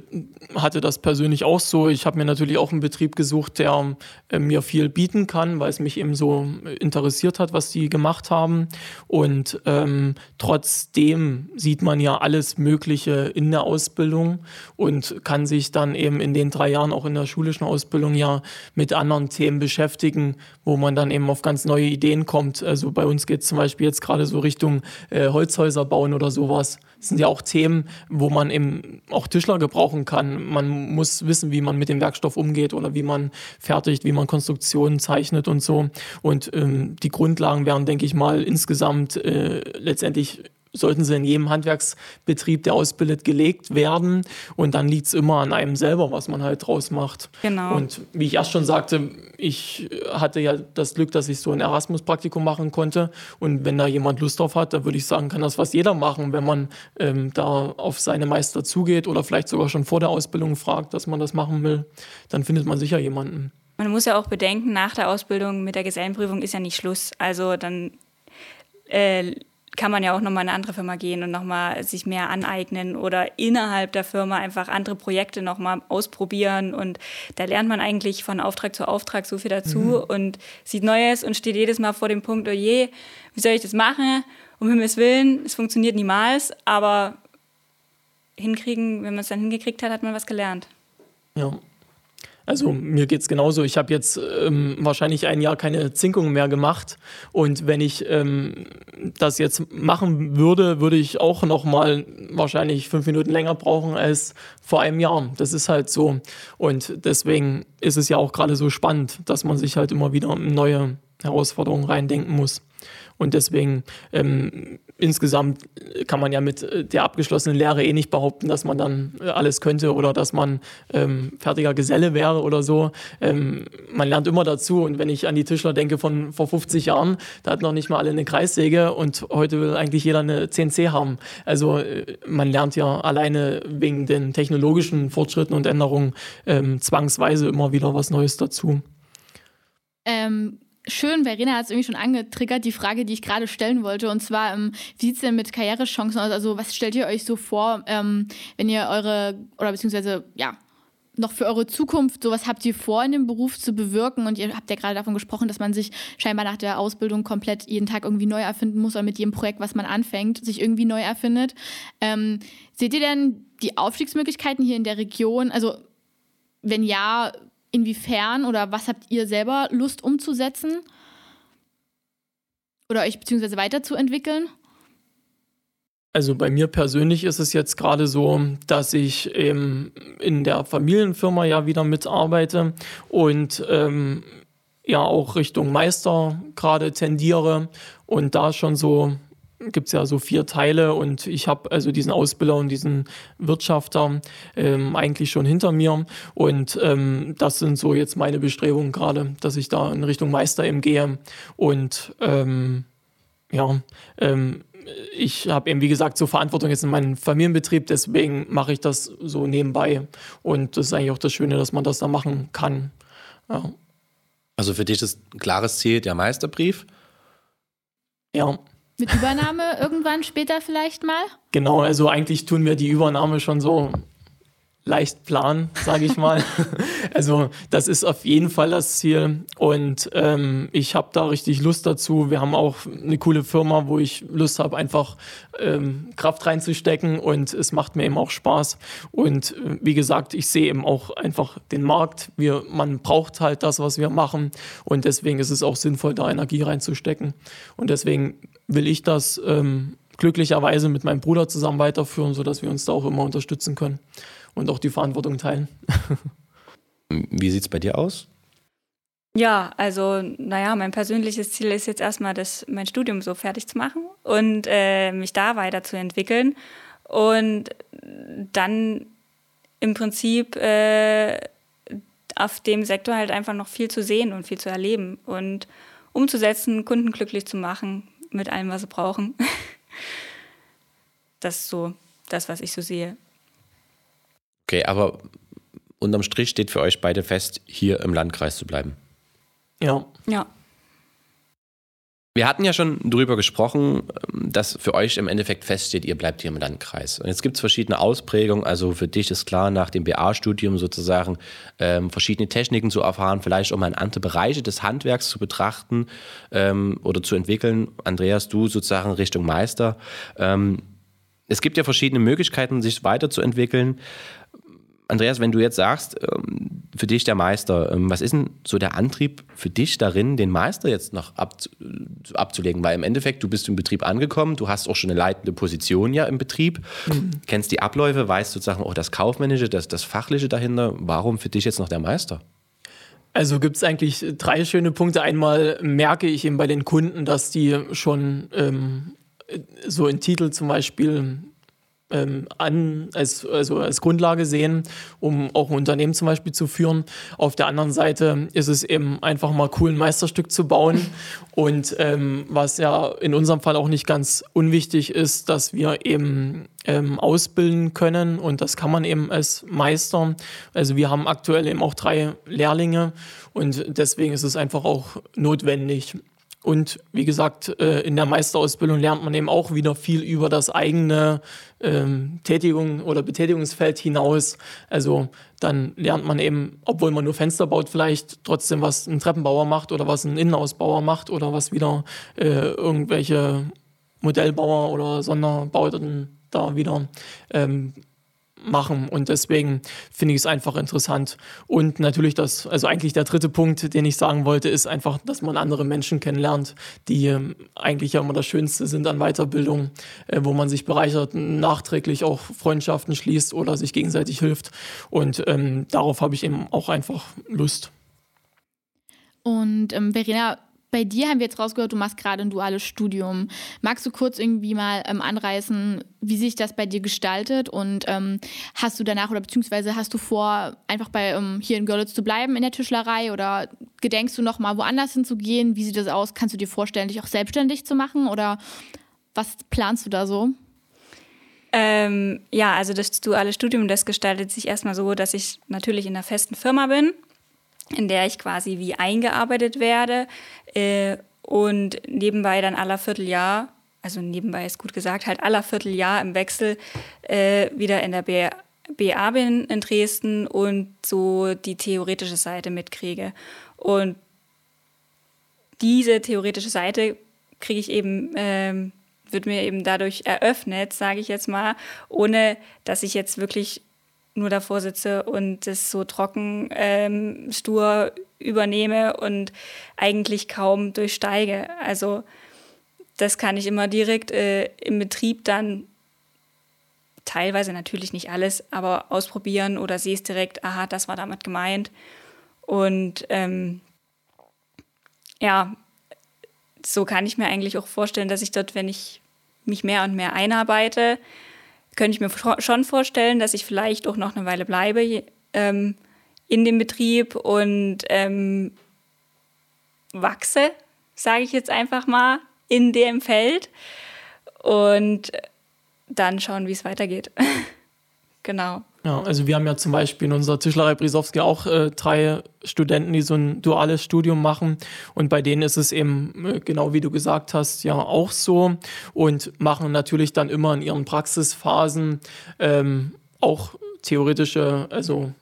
S3: hatte das persönlich auch so. Ich habe mir natürlich auch einen Betrieb gesucht, der äh, mir viel bieten kann, weil es mich eben so interessiert hat, was die gemacht haben. Und ähm, trotzdem sieht man ja alles Mögliche in der Ausbildung und kann sich dann eben in den drei Jahren auch in der schulischen Ausbildung ja mit anderen Themen beschäftigen, wo man dann eben auf ganz neue Ideen kommt. Also bei uns geht es zum Beispiel jetzt gerade so Richtung äh, Holzhäuser bauen oder sowas. Das sind ja auch Themen, wo man eben auch Tischler gebrauchen kann. Man muss wissen, wie man mit dem Werkstoff umgeht oder wie man fertigt, wie man Konstruktionen zeichnet und so. Und ähm, die Grundlagen werden, denke ich mal, insgesamt äh, letztendlich sollten sie in jedem Handwerksbetrieb, der ausbildet, gelegt werden. Und dann liegt es immer an einem selber, was man halt draus macht.
S4: Genau.
S3: Und wie ich erst schon sagte, ich hatte ja das Glück, dass ich so ein Erasmus-Praktikum machen konnte. Und wenn da jemand Lust drauf hat, dann würde ich sagen, kann das fast jeder machen, wenn man ähm, da auf seine Meister zugeht oder vielleicht sogar schon vor der Ausbildung fragt, dass man das machen will. Dann findet man sicher jemanden.
S4: Man muss ja auch bedenken, nach der Ausbildung mit der Gesellenprüfung ist ja nicht Schluss. Also dann äh, kann man ja auch nochmal in eine andere Firma gehen und nochmal sich mehr aneignen oder innerhalb der Firma einfach andere Projekte nochmal ausprobieren. Und da lernt man eigentlich von Auftrag zu Auftrag so viel dazu mhm. und sieht Neues und steht jedes Mal vor dem Punkt, oh je, wie soll ich das machen? Um Himmels Willen, es funktioniert niemals, aber hinkriegen, wenn man es dann hingekriegt hat, hat man was gelernt.
S3: Ja, also mir geht es genauso. Ich habe jetzt ähm, wahrscheinlich ein Jahr keine Zinkung mehr gemacht. Und wenn ich ähm, das jetzt machen würde, würde ich auch noch mal wahrscheinlich fünf Minuten länger brauchen als vor einem Jahr. Das ist halt so. Und deswegen ist es ja auch gerade so spannend, dass man sich halt immer wieder neue Herausforderungen reindenken muss. Und deswegen ähm, insgesamt kann man ja mit äh, der abgeschlossenen Lehre eh nicht behaupten, dass man dann äh, alles könnte oder dass man ähm, fertiger Geselle wäre oder so. Ähm, man lernt immer dazu. Und wenn ich an die Tischler denke von vor 50 Jahren, da hat noch nicht mal alle eine Kreissäge und heute will eigentlich jeder eine CNC haben. Also äh, man lernt ja alleine wegen den technologischen Fortschritten und Änderungen ähm, zwangsweise immer wieder was Neues dazu.
S1: Ähm, schön, Verena hat es irgendwie schon angetriggert, die Frage, die ich gerade stellen wollte. Und zwar, ähm, wie sieht es denn mit Karrierechancen aus? Also, was stellt ihr euch so vor, ähm, wenn ihr eure, oder beziehungsweise, ja, noch für eure Zukunft, sowas habt ihr vor, in dem Beruf zu bewirken? Und ihr habt ja gerade davon gesprochen, dass man sich scheinbar nach der Ausbildung komplett jeden Tag irgendwie neu erfinden muss oder mit jedem Projekt, was man anfängt, sich irgendwie neu erfindet. Ähm, seht ihr denn die Aufstiegsmöglichkeiten hier in der Region? Also, wenn ja, Inwiefern oder was habt ihr selber Lust umzusetzen? Oder euch beziehungsweise weiterzuentwickeln?
S3: Also bei mir persönlich ist es jetzt gerade so, dass ich ähm, in der Familienfirma ja wieder mitarbeite und ähm, ja auch Richtung Meister gerade tendiere und da schon so gibt es ja so vier Teile und ich habe also diesen Ausbilder und diesen Wirtschafter ähm, eigentlich schon hinter mir und ähm, das sind so jetzt meine Bestrebungen gerade, dass ich da in Richtung Meister eben gehe und ähm, ja, ähm, ich habe eben, wie gesagt, so Verantwortung jetzt in meinem Familienbetrieb, deswegen mache ich das so nebenbei. Und das ist eigentlich auch das Schöne, dass man das da machen kann. Ja.
S2: Also für dich ist ein klares Ziel der Meisterbrief?
S3: Ja.
S1: Mit Übernahme irgendwann später vielleicht mal?
S3: Genau, also eigentlich tun wir die Übernahme schon so leicht planen, sage ich mal. [laughs] also das ist auf jeden Fall das Ziel und ähm, ich habe da richtig Lust dazu. Wir haben auch eine coole Firma, wo ich Lust habe, einfach ähm, Kraft reinzustecken und es macht mir eben auch Spaß. Und äh, wie gesagt, ich sehe eben auch einfach den Markt. Wir, man braucht halt das, was wir machen und deswegen ist es auch sinnvoll, da Energie reinzustecken. Und deswegen will ich das ähm, glücklicherweise mit meinem Bruder zusammen weiterführen, sodass wir uns da auch immer unterstützen können und auch die Verantwortung teilen. [laughs]
S2: Wie sieht es bei dir aus?
S4: Ja, also, naja, mein persönliches Ziel ist jetzt erstmal, das, mein Studium so fertig zu machen und äh, mich da weiterzuentwickeln und dann im Prinzip äh, auf dem Sektor halt einfach noch viel zu sehen und viel zu erleben und umzusetzen, Kunden glücklich zu machen mit allem, was sie brauchen. [laughs] Das ist so das, was ich so sehe.
S2: Okay, aber unterm Strich steht für euch beide fest, hier im Landkreis zu bleiben.
S3: Ja.
S4: Ja.
S2: Wir hatten ja schon drüber gesprochen, dass für euch im Endeffekt feststeht, ihr bleibt hier im Landkreis. Und jetzt gibt es verschiedene Ausprägungen. Also für dich ist klar, nach dem BA-Studium sozusagen ähm, verschiedene Techniken zu erfahren, vielleicht auch mal in andere Bereiche des Handwerks zu betrachten ähm, oder zu entwickeln. Andreas, du sozusagen Richtung Meister. Ähm, es gibt ja verschiedene Möglichkeiten, sich weiterzuentwickeln. Andreas, wenn du jetzt sagst, ähm, für dich der Meister, ähm, was ist denn so der Antrieb für dich darin, den Meister jetzt noch abzulegen? Weil im Endeffekt, du bist im Betrieb angekommen, du hast auch schon eine leitende Position ja im Betrieb, mhm. kennst die Abläufe, weißt sozusagen auch das Kaufmännische, das, das Fachliche dahinter. Warum für dich jetzt noch der Meister?
S3: Also gibt es eigentlich drei schöne Punkte. Einmal merke ich eben bei den Kunden, dass die schon ähm, so einen Titel zum Beispiel ähm, an, als, also als Grundlage sehen, um auch ein Unternehmen zum Beispiel zu führen. Auf der anderen Seite ist es eben einfach mal cool, ein Meisterstück zu bauen. [laughs] Und ähm, was ja in unserem Fall auch nicht ganz unwichtig ist, dass wir eben ähm, ausbilden können und das kann man eben als Meister. Also wir haben aktuell eben auch drei Lehrlinge und deswegen ist es einfach auch notwendig. Und wie gesagt, äh, in der Meisterausbildung lernt man eben auch wieder viel über das eigene ähm, Tätigung oder Betätigungsfeld hinaus. Also dann lernt man eben, obwohl man nur Fenster baut, vielleicht trotzdem, was ein Treppenbauer macht oder was ein Innenausbauer macht oder was wieder äh, irgendwelche Modellbauer oder Sonderbauten da wieder ähm, machen. Und deswegen finde ich es einfach interessant. Und natürlich das, also eigentlich der dritte Punkt, den ich sagen wollte, ist einfach, dass man andere Menschen kennenlernt, die ähm, eigentlich ja immer das Schönste sind an Weiterbildung, äh, wo man sich bereichert, nachträglich auch Freundschaften schließt oder sich gegenseitig hilft. Und ähm, darauf habe ich eben auch einfach Lust.
S1: Und ähm, Verena, bei dir haben wir jetzt rausgehört, du machst gerade ein duales Studium. Magst du kurz irgendwie mal ähm, anreißen, wie sich das bei dir gestaltet und ähm, hast du danach oder beziehungsweise hast du vor, einfach bei ähm, hier in Görlitz zu bleiben in der Tischlerei oder gedenkst du noch mal woanders hinzugehen? Wie sieht das aus? Kannst du dir vorstellen, dich auch selbstständig zu machen oder was planst du da so?
S4: Ähm, ja, also das duale Studium, das gestaltet sich erstmal so, dass ich natürlich in einer festen Firma bin in der ich quasi wie eingearbeitet werde äh, und nebenbei dann aller Vierteljahr, also nebenbei ist gut gesagt, halt aller Vierteljahr im Wechsel äh, wieder in der BA, bin in Dresden und so die theoretische Seite mitkriege. Und diese theoretische Seite kriege ich eben, ähm, wird mir eben dadurch eröffnet, sage ich jetzt mal, ohne dass ich jetzt wirklich nur davor sitze und das so trocken, ähm, stur übernehme und eigentlich kaum durchsteige. Also das kann ich immer direkt äh, im Betrieb dann teilweise natürlich nicht alles, aber ausprobieren oder sehe es direkt, aha, das war damit gemeint. Und ähm, ja, so kann ich mir eigentlich auch vorstellen, dass ich dort, wenn ich mich mehr und mehr einarbeite, könnte ich mir schon vorstellen, dass ich vielleicht auch noch eine Weile bleibe ähm, in dem Betrieb und ähm, wachse, sage ich jetzt einfach mal, in dem Feld und dann schauen, wie es weitergeht. [laughs] genau.
S3: Ja, also wir haben ja zum Beispiel in unserer Tischlerei Brisowski auch äh, drei Studenten, die so ein duales Studium machen. Und bei denen ist es eben, äh, genau wie du gesagt hast, ja auch so. Und machen natürlich dann immer in ihren Praxisphasen ähm, auch theoretische, also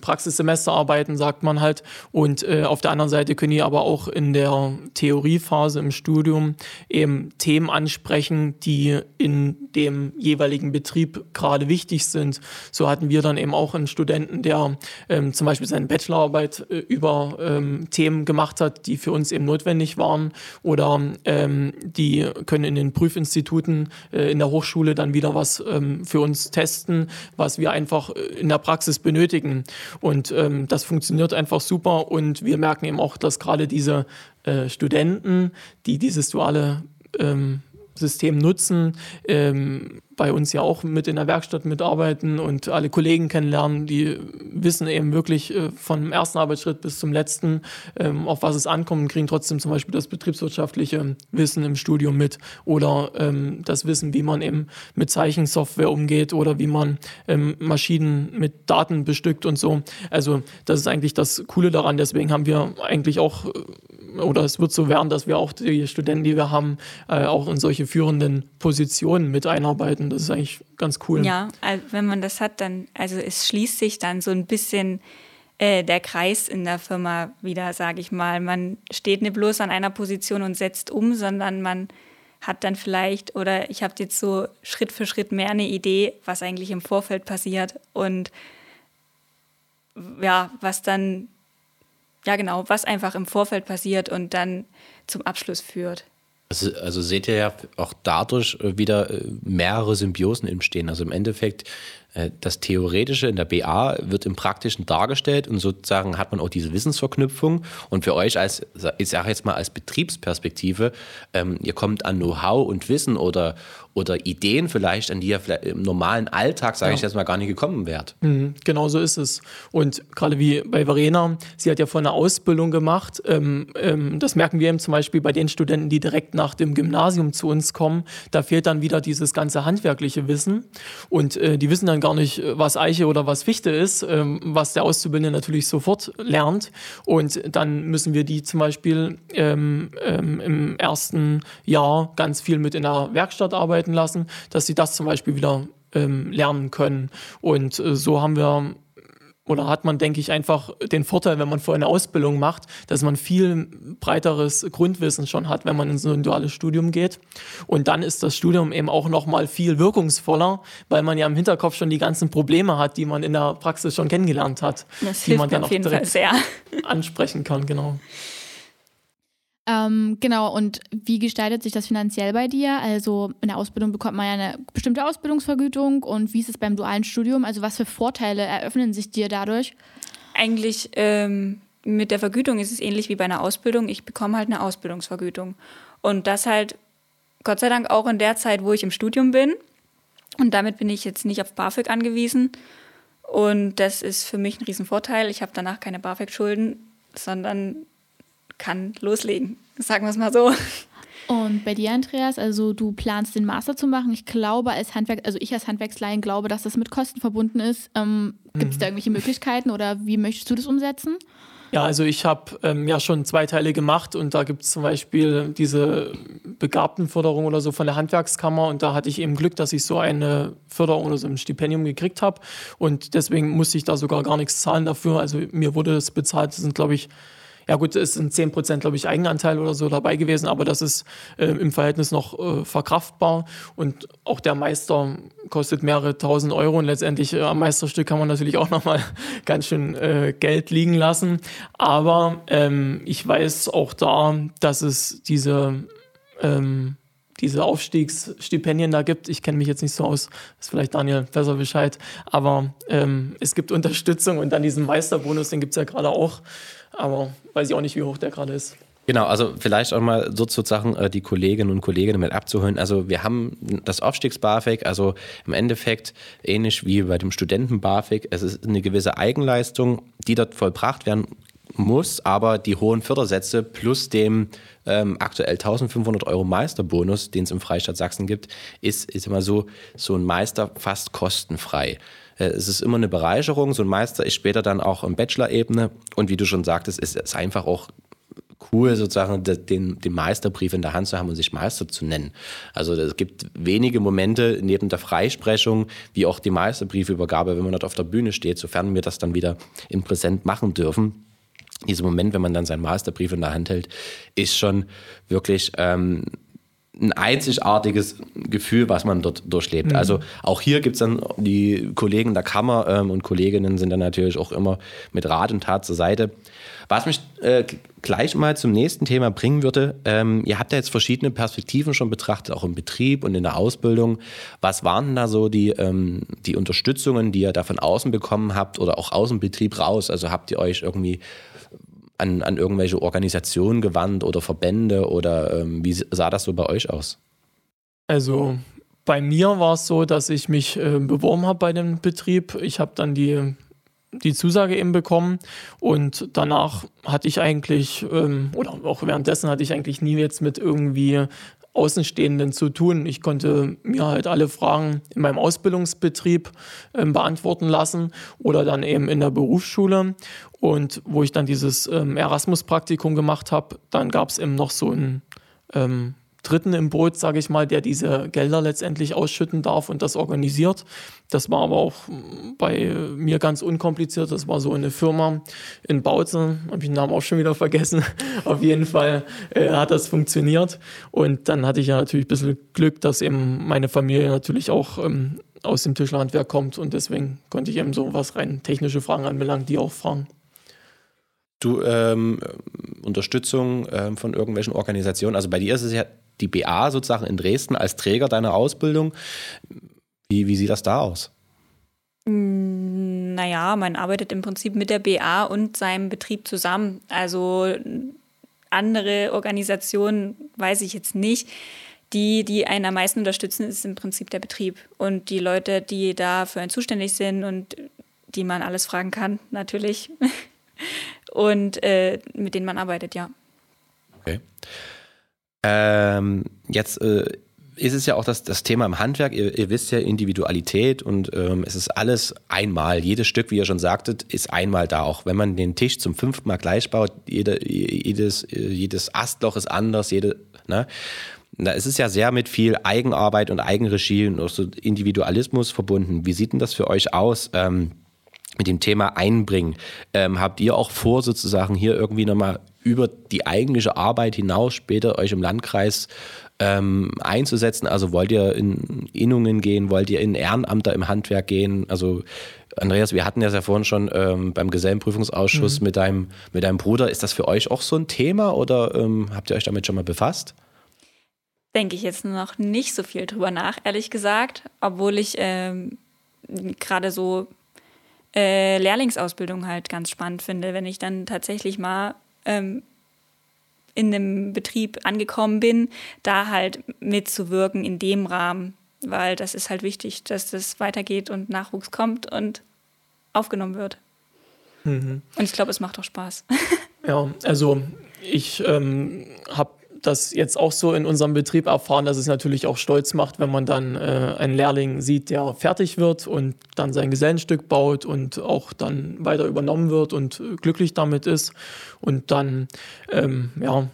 S3: Praxissemesterarbeiten, sagt man halt. Und äh, auf der anderen Seite können die aber auch in der Theoriephase im Studium eben Themen ansprechen, die in dem jeweiligen Betrieb gerade wichtig sind. So hatten wir dann eben auch einen Studenten, der ähm, zum Beispiel seine Bachelorarbeit äh, über ähm, Themen gemacht hat, die für uns eben notwendig waren. Oder ähm, die können in den Prüfinstituten äh, in der Hochschule dann wieder was ähm, für uns testen, was wir einfach äh, in der Praxis benötigen. Und ähm, das funktioniert einfach super. Und wir merken eben auch, dass gerade diese äh, Studenten, die dieses duale ähm, System nutzen, ähm, bei uns ja auch mit in der Werkstatt mitarbeiten und alle Kollegen kennenlernen, die wissen eben wirklich äh, vom ersten Arbeitsschritt bis zum letzten, ähm, auf was es ankommt kriegen trotzdem zum Beispiel das betriebswirtschaftliche Wissen im Studium mit oder ähm, das Wissen, wie man eben mit Zeichensoftware umgeht oder wie man ähm, Maschinen mit Daten bestückt und so. Also das ist eigentlich das Coole daran. Deswegen haben wir eigentlich auch äh, oder es wird so werden, dass wir auch die Studenten, die wir haben, äh, auch in solche führenden Positionen mit einarbeiten. Das ist eigentlich ganz cool.
S4: Ja, wenn man das hat, dann, also es schließt sich dann so ein bisschen äh, der Kreis in der Firma wieder, sage ich mal. Man steht nicht bloß an einer Position und setzt um, sondern man hat dann vielleicht, oder ich habe jetzt so Schritt für Schritt mehr eine Idee, was eigentlich im Vorfeld passiert und ja, was dann ja genau, was einfach im Vorfeld passiert und dann zum Abschluss führt.
S2: Also, also seht ihr ja auch dadurch äh, wieder äh, mehrere Symbiosen entstehen. Also im Endeffekt äh, das Theoretische in der BA wird im Praktischen dargestellt und sozusagen hat man auch diese Wissensverknüpfung. Und für euch als, ich sage jetzt mal als Betriebsperspektive, ähm, ihr kommt an Know-how und Wissen oder, oder Ideen vielleicht, an die ihr vielleicht im normalen Alltag, sage ja. ich jetzt mal, gar nicht gekommen wärt.
S3: Mhm, genau so ist es. Und gerade wie bei Verena, sie hat ja vorhin eine Ausbildung gemacht. Ähm, ähm, das merken wir eben zum Beispiel bei den Studenten, die direkt nach dem Gymnasium zu uns kommen. Da fehlt dann wieder dieses ganze handwerkliche Wissen. Und äh, die wissen dann gar nicht, was Eiche oder was Fichte ist, ähm, was der Auszubildende natürlich sofort lernt. Und dann müssen wir die zum Beispiel ähm, ähm, im ersten Jahr ganz viel mit in der Werkstatt arbeiten arbeiten lassen, dass sie das zum Beispiel wieder ähm, lernen können. Und äh, so haben wir oder hat man, denke ich, einfach den Vorteil, wenn man vorher eine Ausbildung macht, dass man viel breiteres Grundwissen schon hat, wenn man in so ein duales Studium geht. Und dann ist das Studium eben auch noch mal viel wirkungsvoller, weil man ja im Hinterkopf schon die ganzen Probleme hat, die man in der Praxis schon kennengelernt hat,
S4: das
S3: die man
S4: dann auch direkt
S3: ansprechen kann, genau.
S1: Ähm, genau, und wie gestaltet sich das finanziell bei dir? Also in der Ausbildung bekommt man ja eine bestimmte Ausbildungsvergütung und wie ist es beim dualen Studium? Also was für Vorteile eröffnen sich dir dadurch?
S4: Eigentlich ähm, mit der Vergütung ist es ähnlich wie bei einer Ausbildung. Ich bekomme halt eine Ausbildungsvergütung. Und das halt, Gott sei Dank, auch in der Zeit, wo ich im Studium bin. Und damit bin ich jetzt nicht auf BAföG angewiesen. Und das ist für mich ein Riesenvorteil. Ich habe danach keine BAföG-Schulden, sondern kann loslegen. Sagen wir es mal so.
S1: Und bei dir, Andreas, also du planst den Master zu machen. Ich glaube, als Handwerk, also ich als Handwerkslein glaube, dass das mit Kosten verbunden ist. Ähm, Gibt es mhm. da irgendwelche Möglichkeiten oder wie möchtest du das umsetzen?
S3: Ja, also ich habe ähm, ja schon zwei Teile gemacht und da gibt es zum Beispiel diese Begabtenförderung oder so von der Handwerkskammer und da hatte ich eben Glück, dass ich so eine Förderung oder so ein Stipendium gekriegt habe und deswegen musste ich da sogar gar nichts zahlen dafür. Also mir wurde das bezahlt, das sind glaube ich ja gut, es sind 10 Prozent, glaube ich, Eigenanteil oder so dabei gewesen, aber das ist äh, im Verhältnis noch äh, verkraftbar. Und auch der Meister kostet mehrere tausend Euro und letztendlich äh, am Meisterstück kann man natürlich auch [laughs] nochmal ganz schön äh, Geld liegen lassen. Aber ähm, ich weiß auch da, dass es diese ähm, diese Aufstiegsstipendien da gibt. Ich kenne mich jetzt nicht so aus, ist vielleicht Daniel besser Bescheid, aber ähm, es gibt Unterstützung und dann diesen Meisterbonus, den gibt es ja gerade auch aber weiß ich auch nicht, wie hoch der gerade ist.
S2: Genau, also vielleicht auch mal sozusagen äh, die Kolleginnen und Kollegen mit abzuholen. Also wir haben das Aufstiegs-BAföG, also im Endeffekt ähnlich wie bei dem Studenten-BAföG. Es ist eine gewisse Eigenleistung, die dort vollbracht werden muss, aber die hohen Fördersätze plus dem ähm, aktuell 1500 Euro Meisterbonus, den es im Freistaat Sachsen gibt, ist, ist immer so, so ein Meister fast kostenfrei. Äh, es ist immer eine Bereicherung. So ein Meister ist später dann auch in Bachelor-Ebene. Und wie du schon sagtest, ist es einfach auch cool, sozusagen den, den Meisterbrief in der Hand zu haben und sich Meister zu nennen. Also es gibt wenige Momente neben der Freisprechung, wie auch die Meisterbriefübergabe, wenn man dort auf der Bühne steht, sofern wir das dann wieder in Präsent machen dürfen. Dieser Moment, wenn man dann seinen Masterbrief in der Hand hält, ist schon wirklich ähm, ein einzigartiges Gefühl, was man dort durchlebt. Mhm. Also auch hier gibt es dann die Kollegen der Kammer ähm, und Kolleginnen sind dann natürlich auch immer mit Rat und Tat zur Seite. Was mich äh, gleich mal zum nächsten Thema bringen würde, ähm, ihr habt ja jetzt verschiedene Perspektiven schon betrachtet, auch im Betrieb und in der Ausbildung. Was waren denn da so die, ähm, die Unterstützungen, die ihr da von außen bekommen habt oder auch aus dem Betrieb raus? Also habt ihr euch irgendwie an, an irgendwelche Organisationen gewandt oder Verbände oder ähm, wie sah das so bei euch aus?
S3: Also bei mir war es so, dass ich mich äh, beworben habe bei dem Betrieb. Ich habe dann die, die Zusage eben bekommen und danach hatte ich eigentlich, ähm, oder auch währenddessen hatte ich eigentlich nie jetzt mit irgendwie Außenstehenden zu tun. Ich konnte mir halt alle Fragen in meinem Ausbildungsbetrieb äh, beantworten lassen oder dann eben in der Berufsschule. Und wo ich dann dieses ähm, Erasmus-Praktikum gemacht habe, dann gab es eben noch so einen ähm, Dritten im Boot, sage ich mal, der diese Gelder letztendlich ausschütten darf und das organisiert. Das war aber auch bei mir ganz unkompliziert. Das war so eine Firma in Bautzen, habe ich den Namen auch schon wieder vergessen. [laughs] Auf jeden Fall äh, hat das funktioniert. Und dann hatte ich ja natürlich ein bisschen Glück, dass eben meine Familie natürlich auch ähm, aus dem Tischlerhandwerk kommt und deswegen konnte ich eben so was rein technische Fragen anbelangt, die auch fragen.
S2: Du ähm, Unterstützung ähm, von irgendwelchen Organisationen. Also bei dir ist es ja die BA sozusagen in Dresden als Träger deiner Ausbildung. Wie, wie sieht das da aus?
S4: Naja, man arbeitet im Prinzip mit der BA und seinem Betrieb zusammen. Also andere Organisationen weiß ich jetzt nicht. Die, die einen am meisten unterstützen, ist im Prinzip der Betrieb. Und die Leute, die da für einen zuständig sind und die man alles fragen kann, natürlich. [laughs] und äh, mit denen man arbeitet, ja.
S2: Okay. Ähm, jetzt äh, ist es ja auch das, das Thema im Handwerk. Ihr, ihr wisst ja Individualität und ähm, es ist alles einmal. Jedes Stück, wie ihr schon sagtet, ist einmal da. Auch wenn man den Tisch zum fünften Mal gleich baut, jede, jedes, jedes Astloch ist anders, jede, ne? Da ist es ja sehr mit viel Eigenarbeit und Eigenregie und auch so Individualismus verbunden. Wie sieht denn das für euch aus? Ähm, mit dem Thema einbringen. Ähm, habt ihr auch vor, sozusagen hier irgendwie nochmal über die eigentliche Arbeit hinaus später euch im Landkreis ähm, einzusetzen? Also wollt ihr in Innungen gehen, wollt ihr in Ehrenamter im Handwerk gehen? Also Andreas, wir hatten das ja vorhin schon ähm, beim Gesellenprüfungsausschuss mhm. mit, deinem, mit deinem Bruder. Ist das für euch auch so ein Thema oder ähm, habt ihr euch damit schon mal befasst?
S4: Denke ich jetzt noch nicht so viel drüber nach, ehrlich gesagt, obwohl ich ähm, gerade so äh, Lehrlingsausbildung halt ganz spannend finde, wenn ich dann tatsächlich mal ähm, in einem Betrieb angekommen bin, da halt mitzuwirken in dem Rahmen, weil das ist halt wichtig, dass das weitergeht und Nachwuchs kommt und aufgenommen wird. Mhm. Und ich glaube, es macht auch Spaß.
S3: Ja, also ich ähm, habe das jetzt auch so in unserem Betrieb erfahren, dass es natürlich auch stolz macht, wenn man dann äh, einen Lehrling sieht, der fertig wird und dann sein Gesellenstück baut und auch dann weiter übernommen wird und glücklich damit ist und dann ähm, ja,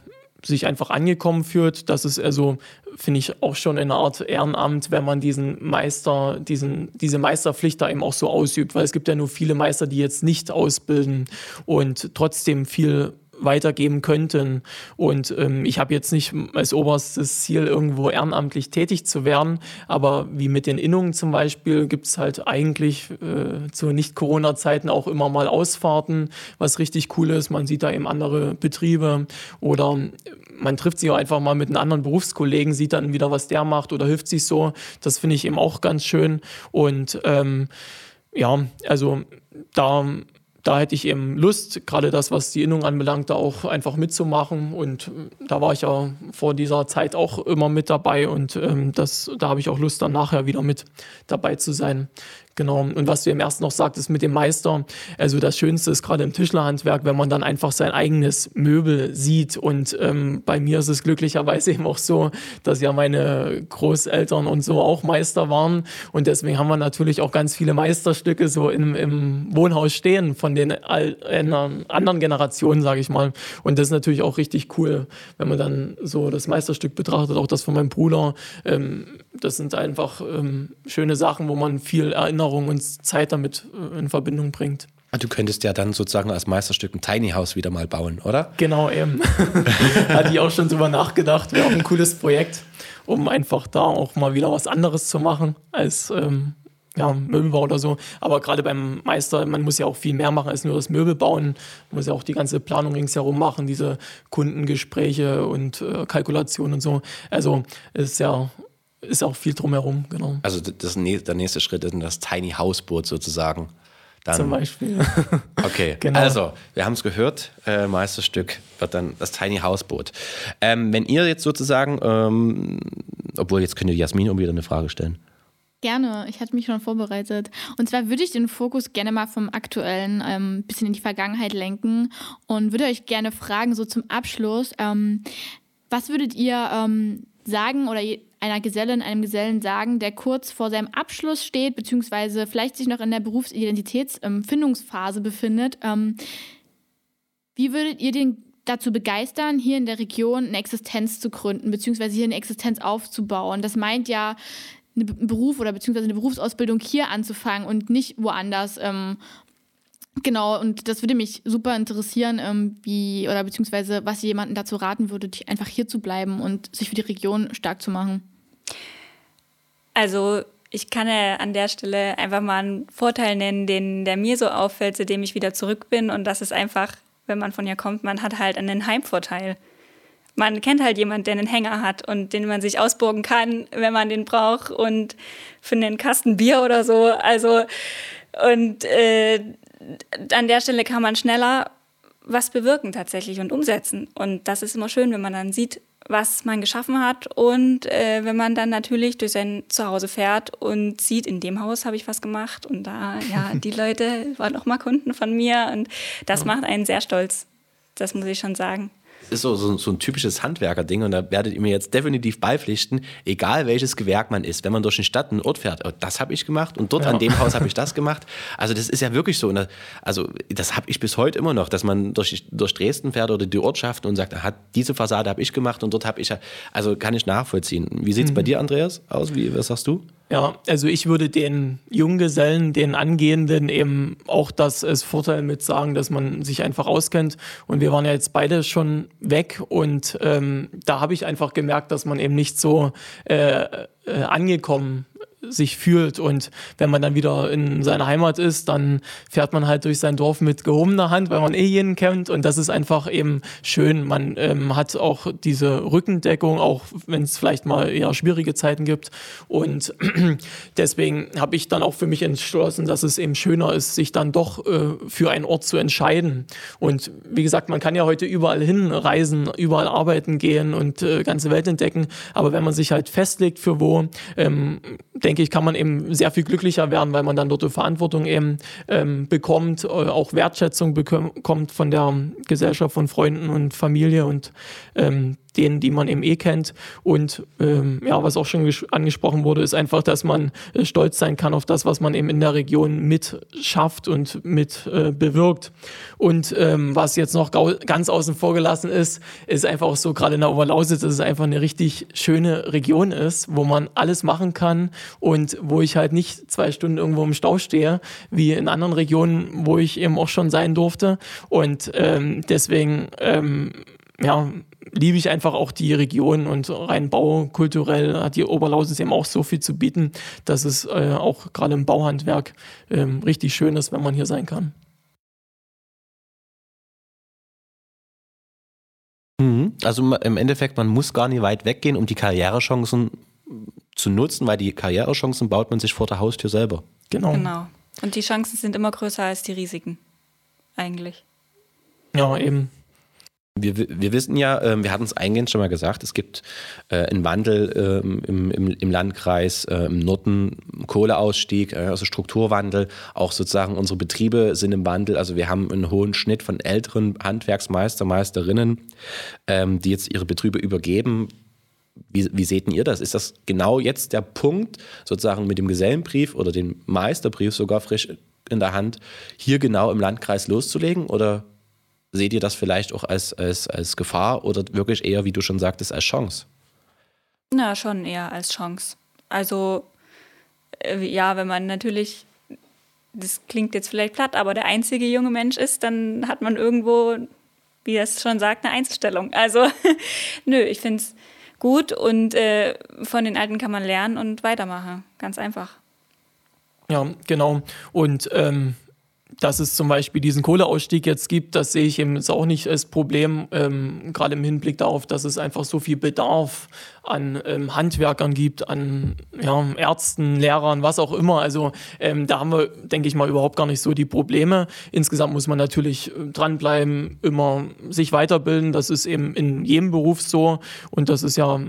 S3: sich einfach angekommen fühlt. Das ist also, finde ich, auch schon eine Art Ehrenamt, wenn man diesen Meister, diesen, diese Meisterpflicht da eben auch so ausübt, weil es gibt ja nur viele Meister, die jetzt nicht ausbilden und trotzdem viel weitergeben könnten. Und ähm, ich habe jetzt nicht als oberstes Ziel, irgendwo ehrenamtlich tätig zu werden, aber wie mit den Innungen zum Beispiel gibt es halt eigentlich äh, zu Nicht-Corona-Zeiten auch immer mal Ausfahrten, was richtig cool ist. Man sieht da eben andere Betriebe oder man trifft sich auch einfach mal mit einem anderen Berufskollegen, sieht dann wieder, was der macht oder hilft sich so. Das finde ich eben auch ganz schön. Und ähm, ja, also da da hätte ich eben Lust, gerade das, was die Innung anbelangt, da auch einfach mitzumachen. Und da war ich ja vor dieser Zeit auch immer mit dabei und ähm, das, da habe ich auch Lust, dann nachher wieder mit dabei zu sein. Genau. Und was du im ersten noch sagtest mit dem Meister, also das Schönste ist gerade im Tischlerhandwerk, wenn man dann einfach sein eigenes Möbel sieht. Und ähm, bei mir ist es glücklicherweise [laughs] eben auch so, dass ja meine Großeltern und so auch Meister waren. Und deswegen haben wir natürlich auch ganz viele Meisterstücke so im, im Wohnhaus stehen von den anderen Generationen, sage ich mal. Und das ist natürlich auch richtig cool, wenn man dann so das Meisterstück betrachtet, auch das von meinem Bruder. Ähm, das sind einfach ähm, schöne Sachen, wo man viel Erinnerung Erinnerung und Zeit damit äh, in Verbindung bringt.
S2: Ah, du könntest ja dann sozusagen als Meisterstück ein Tiny House wieder mal bauen, oder?
S3: Genau, eben. [laughs] Hatte ich auch schon drüber nachgedacht. Wäre auch ein cooles Projekt, um einfach da auch mal wieder was anderes zu machen als ähm, ja, Möbelbau oder so. Aber gerade beim Meister, man muss ja auch viel mehr machen als nur das Möbel bauen. Man muss ja auch die ganze Planung ringsherum machen, diese Kundengespräche und äh, Kalkulationen und so. Also ist ja ist auch viel drumherum, genau.
S2: Also das, der nächste Schritt ist das Tiny Houseboot sozusagen.
S3: Dann, Zum Beispiel. [laughs]
S2: okay, genau. also wir haben es gehört, äh, Meisterstück wird dann das Tiny Houseboot. Ähm, wenn ihr jetzt sozusagen, ähm, obwohl jetzt könnte Jasmin um wieder eine Frage stellen.
S1: Gerne, ich hatte mich schon vorbereitet. Und zwar würde ich den Fokus gerne mal vom Aktuellen ein ähm, bisschen in die Vergangenheit lenken und würde euch gerne fragen, so zum Abschluss, ähm, was würdet ihr ähm, sagen oder einer Gesellin, einem Gesellen sagen, der kurz vor seinem Abschluss steht, beziehungsweise vielleicht sich noch in der Berufsidentitätsfindungsphase befindet. Ähm, wie würdet ihr den dazu begeistern, hier in der Region eine Existenz zu gründen, beziehungsweise hier eine Existenz aufzubauen? Das meint ja, einen Beruf oder beziehungsweise eine Berufsausbildung hier anzufangen und nicht woanders. Ähm, Genau, und das würde mich super interessieren, ähm, wie oder beziehungsweise was ihr jemanden dazu raten würdet, einfach hier zu bleiben und sich für die Region stark zu machen.
S4: Also ich kann ja an der Stelle einfach mal einen Vorteil nennen, den der mir so auffällt, seitdem ich wieder zurück bin. Und das ist einfach, wenn man von hier kommt, man hat halt einen Heimvorteil. man kennt halt jemanden, der einen Hänger hat und den man sich ausburgen kann, wenn man den braucht und für einen Kasten Bier oder so. Also und äh, an der Stelle kann man schneller was bewirken tatsächlich und umsetzen. Und das ist immer schön, wenn man dann sieht, was man geschaffen hat und äh, wenn man dann natürlich durch sein Zuhause fährt und sieht, in dem Haus habe ich was gemacht und da, ja, [laughs] die Leute waren auch mal Kunden von mir und das macht einen sehr stolz. Das muss ich schon sagen
S2: ist so, so, so ein typisches Handwerkerding und da werdet ihr mir jetzt definitiv beipflichten, egal welches Gewerk man ist, wenn man durch eine Stadt, einen Ort fährt, oh, das habe ich gemacht und dort ja. an dem Haus habe ich das gemacht. Also das ist ja wirklich so. Ne? Also das habe ich bis heute immer noch, dass man durch, durch Dresden fährt oder die Ortschaften und sagt, hat diese Fassade habe ich gemacht und dort habe ich also kann ich nachvollziehen. Wie sieht es mhm. bei dir, Andreas, aus? Wie, was sagst du?
S3: Ja, also ich würde den Junggesellen, den Angehenden eben auch das als Vorteil mit sagen, dass man sich einfach auskennt. Und wir waren ja jetzt beide schon weg und ähm, da habe ich einfach gemerkt, dass man eben nicht so äh, äh, angekommen sich fühlt. Und wenn man dann wieder in seiner Heimat ist, dann fährt man halt durch sein Dorf mit gehobener Hand, weil man eh jeden kennt. Und das ist einfach eben schön. Man ähm, hat auch diese Rückendeckung, auch wenn es vielleicht mal eher schwierige Zeiten gibt. Und [clears throat] deswegen habe ich dann auch für mich entschlossen, dass es eben schöner ist, sich dann doch äh, für einen Ort zu entscheiden. Und wie gesagt, man kann ja heute überall hinreisen, überall arbeiten gehen und äh, ganze Welt entdecken. Aber wenn man sich halt festlegt für wo, ähm, denke ich, kann man eben sehr viel glücklicher werden, weil man dann dort die Verantwortung eben ähm, bekommt, äh, auch Wertschätzung bekommt von der Gesellschaft, von Freunden und Familie und ähm, denen, die man eben eh kennt. Und ähm, ja, was auch schon angesprochen wurde, ist einfach, dass man äh, stolz sein kann auf das, was man eben in der Region mit schafft und mit äh, bewirkt. Und ähm, was jetzt noch ganz außen vor gelassen ist, ist einfach auch so, gerade in der Oberlausitz, dass es einfach eine richtig schöne Region ist, wo man alles machen kann und wo ich halt nicht zwei Stunden irgendwo im Stau stehe, wie in anderen Regionen, wo ich eben auch schon sein durfte. Und ähm, deswegen ähm, ja, liebe ich einfach auch die Region und rein baukulturell hat die Oberlausitz eben auch so viel zu bieten, dass es äh, auch gerade im Bauhandwerk äh, richtig schön ist, wenn man hier sein kann.
S2: Mhm. Also im Endeffekt, man muss gar nicht weit weggehen, um die Karrierechancen zu nutzen, weil die Karrierechancen baut man sich vor der Haustür selber.
S4: Genau. Genau. Und die Chancen sind immer größer als die Risiken, eigentlich.
S3: Ja, eben.
S2: Wir, wir wissen ja, äh, wir hatten es eingehend schon mal gesagt, es gibt äh, einen Wandel ähm, im, im, im, Landkreis, äh, im Norden Kohleausstieg, äh, also Strukturwandel. Auch sozusagen unsere Betriebe sind im Wandel. Also wir haben einen hohen Schnitt von älteren Handwerksmeister, Meisterinnen, ähm, die jetzt ihre Betriebe übergeben. Wie, wie seht ihr das? Ist das genau jetzt der Punkt, sozusagen mit dem Gesellenbrief oder dem Meisterbrief sogar frisch in der Hand, hier genau im Landkreis loszulegen? Oder seht ihr das vielleicht auch als, als, als Gefahr oder wirklich eher, wie du schon sagtest, als Chance?
S4: Na, schon eher als Chance. Also, äh, ja, wenn man natürlich, das klingt jetzt vielleicht platt, aber der einzige junge Mensch ist, dann hat man irgendwo, wie es schon sagt, eine Einzelstellung. Also, [laughs] nö, ich finde es gut und äh, von den Alten kann man lernen und weitermachen. Ganz einfach.
S3: Ja, genau. Und ähm, dass es zum Beispiel diesen Kohleausstieg jetzt gibt, das sehe ich eben jetzt auch nicht als Problem, ähm, gerade im Hinblick darauf, dass es einfach so viel Bedarf an ähm, Handwerkern gibt, an ja, Ärzten, Lehrern, was auch immer. Also ähm, da haben wir, denke ich mal, überhaupt gar nicht so die Probleme. Insgesamt muss man natürlich äh, dranbleiben, immer sich weiterbilden. Das ist eben in jedem Beruf so und das ist ja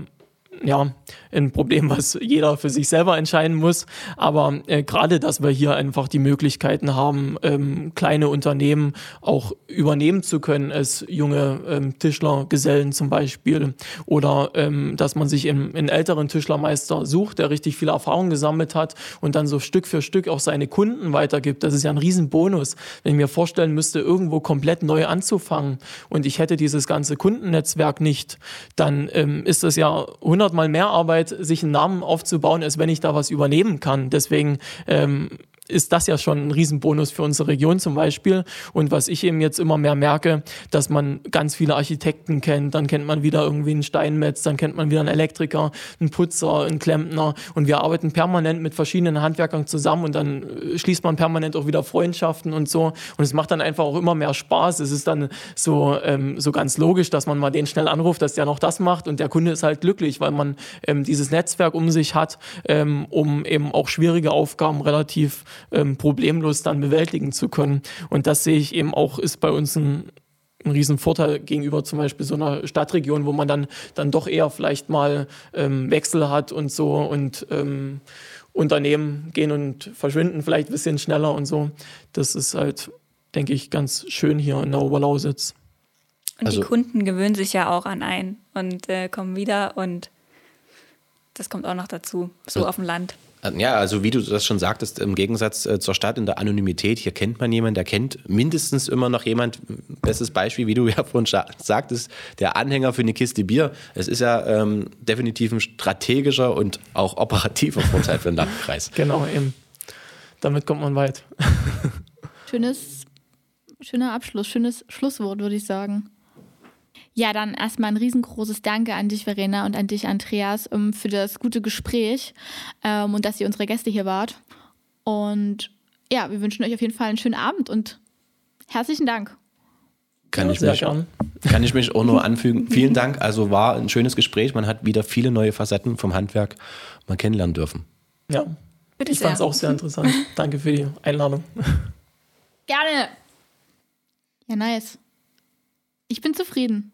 S3: ja, ein Problem, was jeder für sich selber entscheiden muss. Aber äh, gerade, dass wir hier einfach die Möglichkeiten haben, ähm, kleine Unternehmen auch übernehmen zu können als junge ähm, Tischlergesellen zum Beispiel. Oder ähm, dass man sich in, in älteren Tischlermeister sucht, der richtig viel Erfahrung gesammelt hat und dann so Stück für Stück auch seine Kunden weitergibt. Das ist ja ein Riesenbonus. Wenn ich mir vorstellen müsste, irgendwo komplett neu anzufangen und ich hätte dieses ganze Kundennetzwerk nicht, dann ähm, ist das ja 100 hundertmal mehr Arbeit, sich einen Namen aufzubauen, als wenn ich da was übernehmen kann. Deswegen ähm, ist das ja schon ein Riesenbonus für unsere Region zum Beispiel. Und was ich eben jetzt immer mehr merke, dass man ganz viele Architekten kennt, dann kennt man wieder irgendwie einen Steinmetz, dann kennt man wieder einen Elektriker, einen Putzer, einen Klempner. Und wir arbeiten permanent mit verschiedenen Handwerkern zusammen und dann äh, schließt man permanent auch wieder Freundschaften und so. Und es macht dann einfach auch immer mehr Spaß. Es ist dann so, ähm, so ganz logisch, dass man mal den schnell anruft, dass der noch das macht und der Kunde ist halt glücklich, weil man ähm, dieses Netzwerk um sich hat, ähm, um eben auch schwierige Aufgaben relativ ähm, problemlos dann bewältigen zu können. Und das sehe ich eben auch, ist bei uns ein, ein Riesenvorteil gegenüber zum Beispiel so einer Stadtregion, wo man dann, dann doch eher vielleicht mal ähm, Wechsel hat und so und ähm, Unternehmen gehen und verschwinden vielleicht ein bisschen schneller und so. Das ist halt, denke ich, ganz schön hier in der Oberlausitz.
S4: Und also, die Kunden gewöhnen sich ja auch an ein und äh, kommen wieder und das kommt auch noch dazu, so also, auf dem Land.
S2: Ja, also wie du das schon sagtest, im Gegensatz äh, zur Stadt in der Anonymität, hier kennt man jemanden, der kennt mindestens immer noch jemand. Bestes Beispiel, wie du [laughs] ja vorhin sagtest, der Anhänger für eine Kiste Bier. Es ist ja ähm, definitiv ein strategischer und auch operativer Vorteil für den Landkreis. [laughs]
S3: Genau, eben. Damit kommt man weit.
S1: Schönes, schöner Abschluss, schönes Schlusswort, würde ich sagen. Ja, dann erstmal ein riesengroßes Danke an dich, Verena, und an dich, Andreas, um, für das gute Gespräch ähm, und dass ihr unsere Gäste hier wart. Und ja, wir wünschen euch auf jeden Fall einen schönen Abend und herzlichen Dank.
S2: Kann, ja, ich mich, kann ich mich auch nur anfügen. [laughs] Vielen Dank. Also war ein schönes Gespräch. Man hat wieder viele neue Facetten vom Handwerk mal kennenlernen dürfen.
S3: Ja, Bitte ich fand es auch sehr interessant. [laughs] Danke für die Einladung.
S1: Gerne. Ja, nice. Ich bin zufrieden.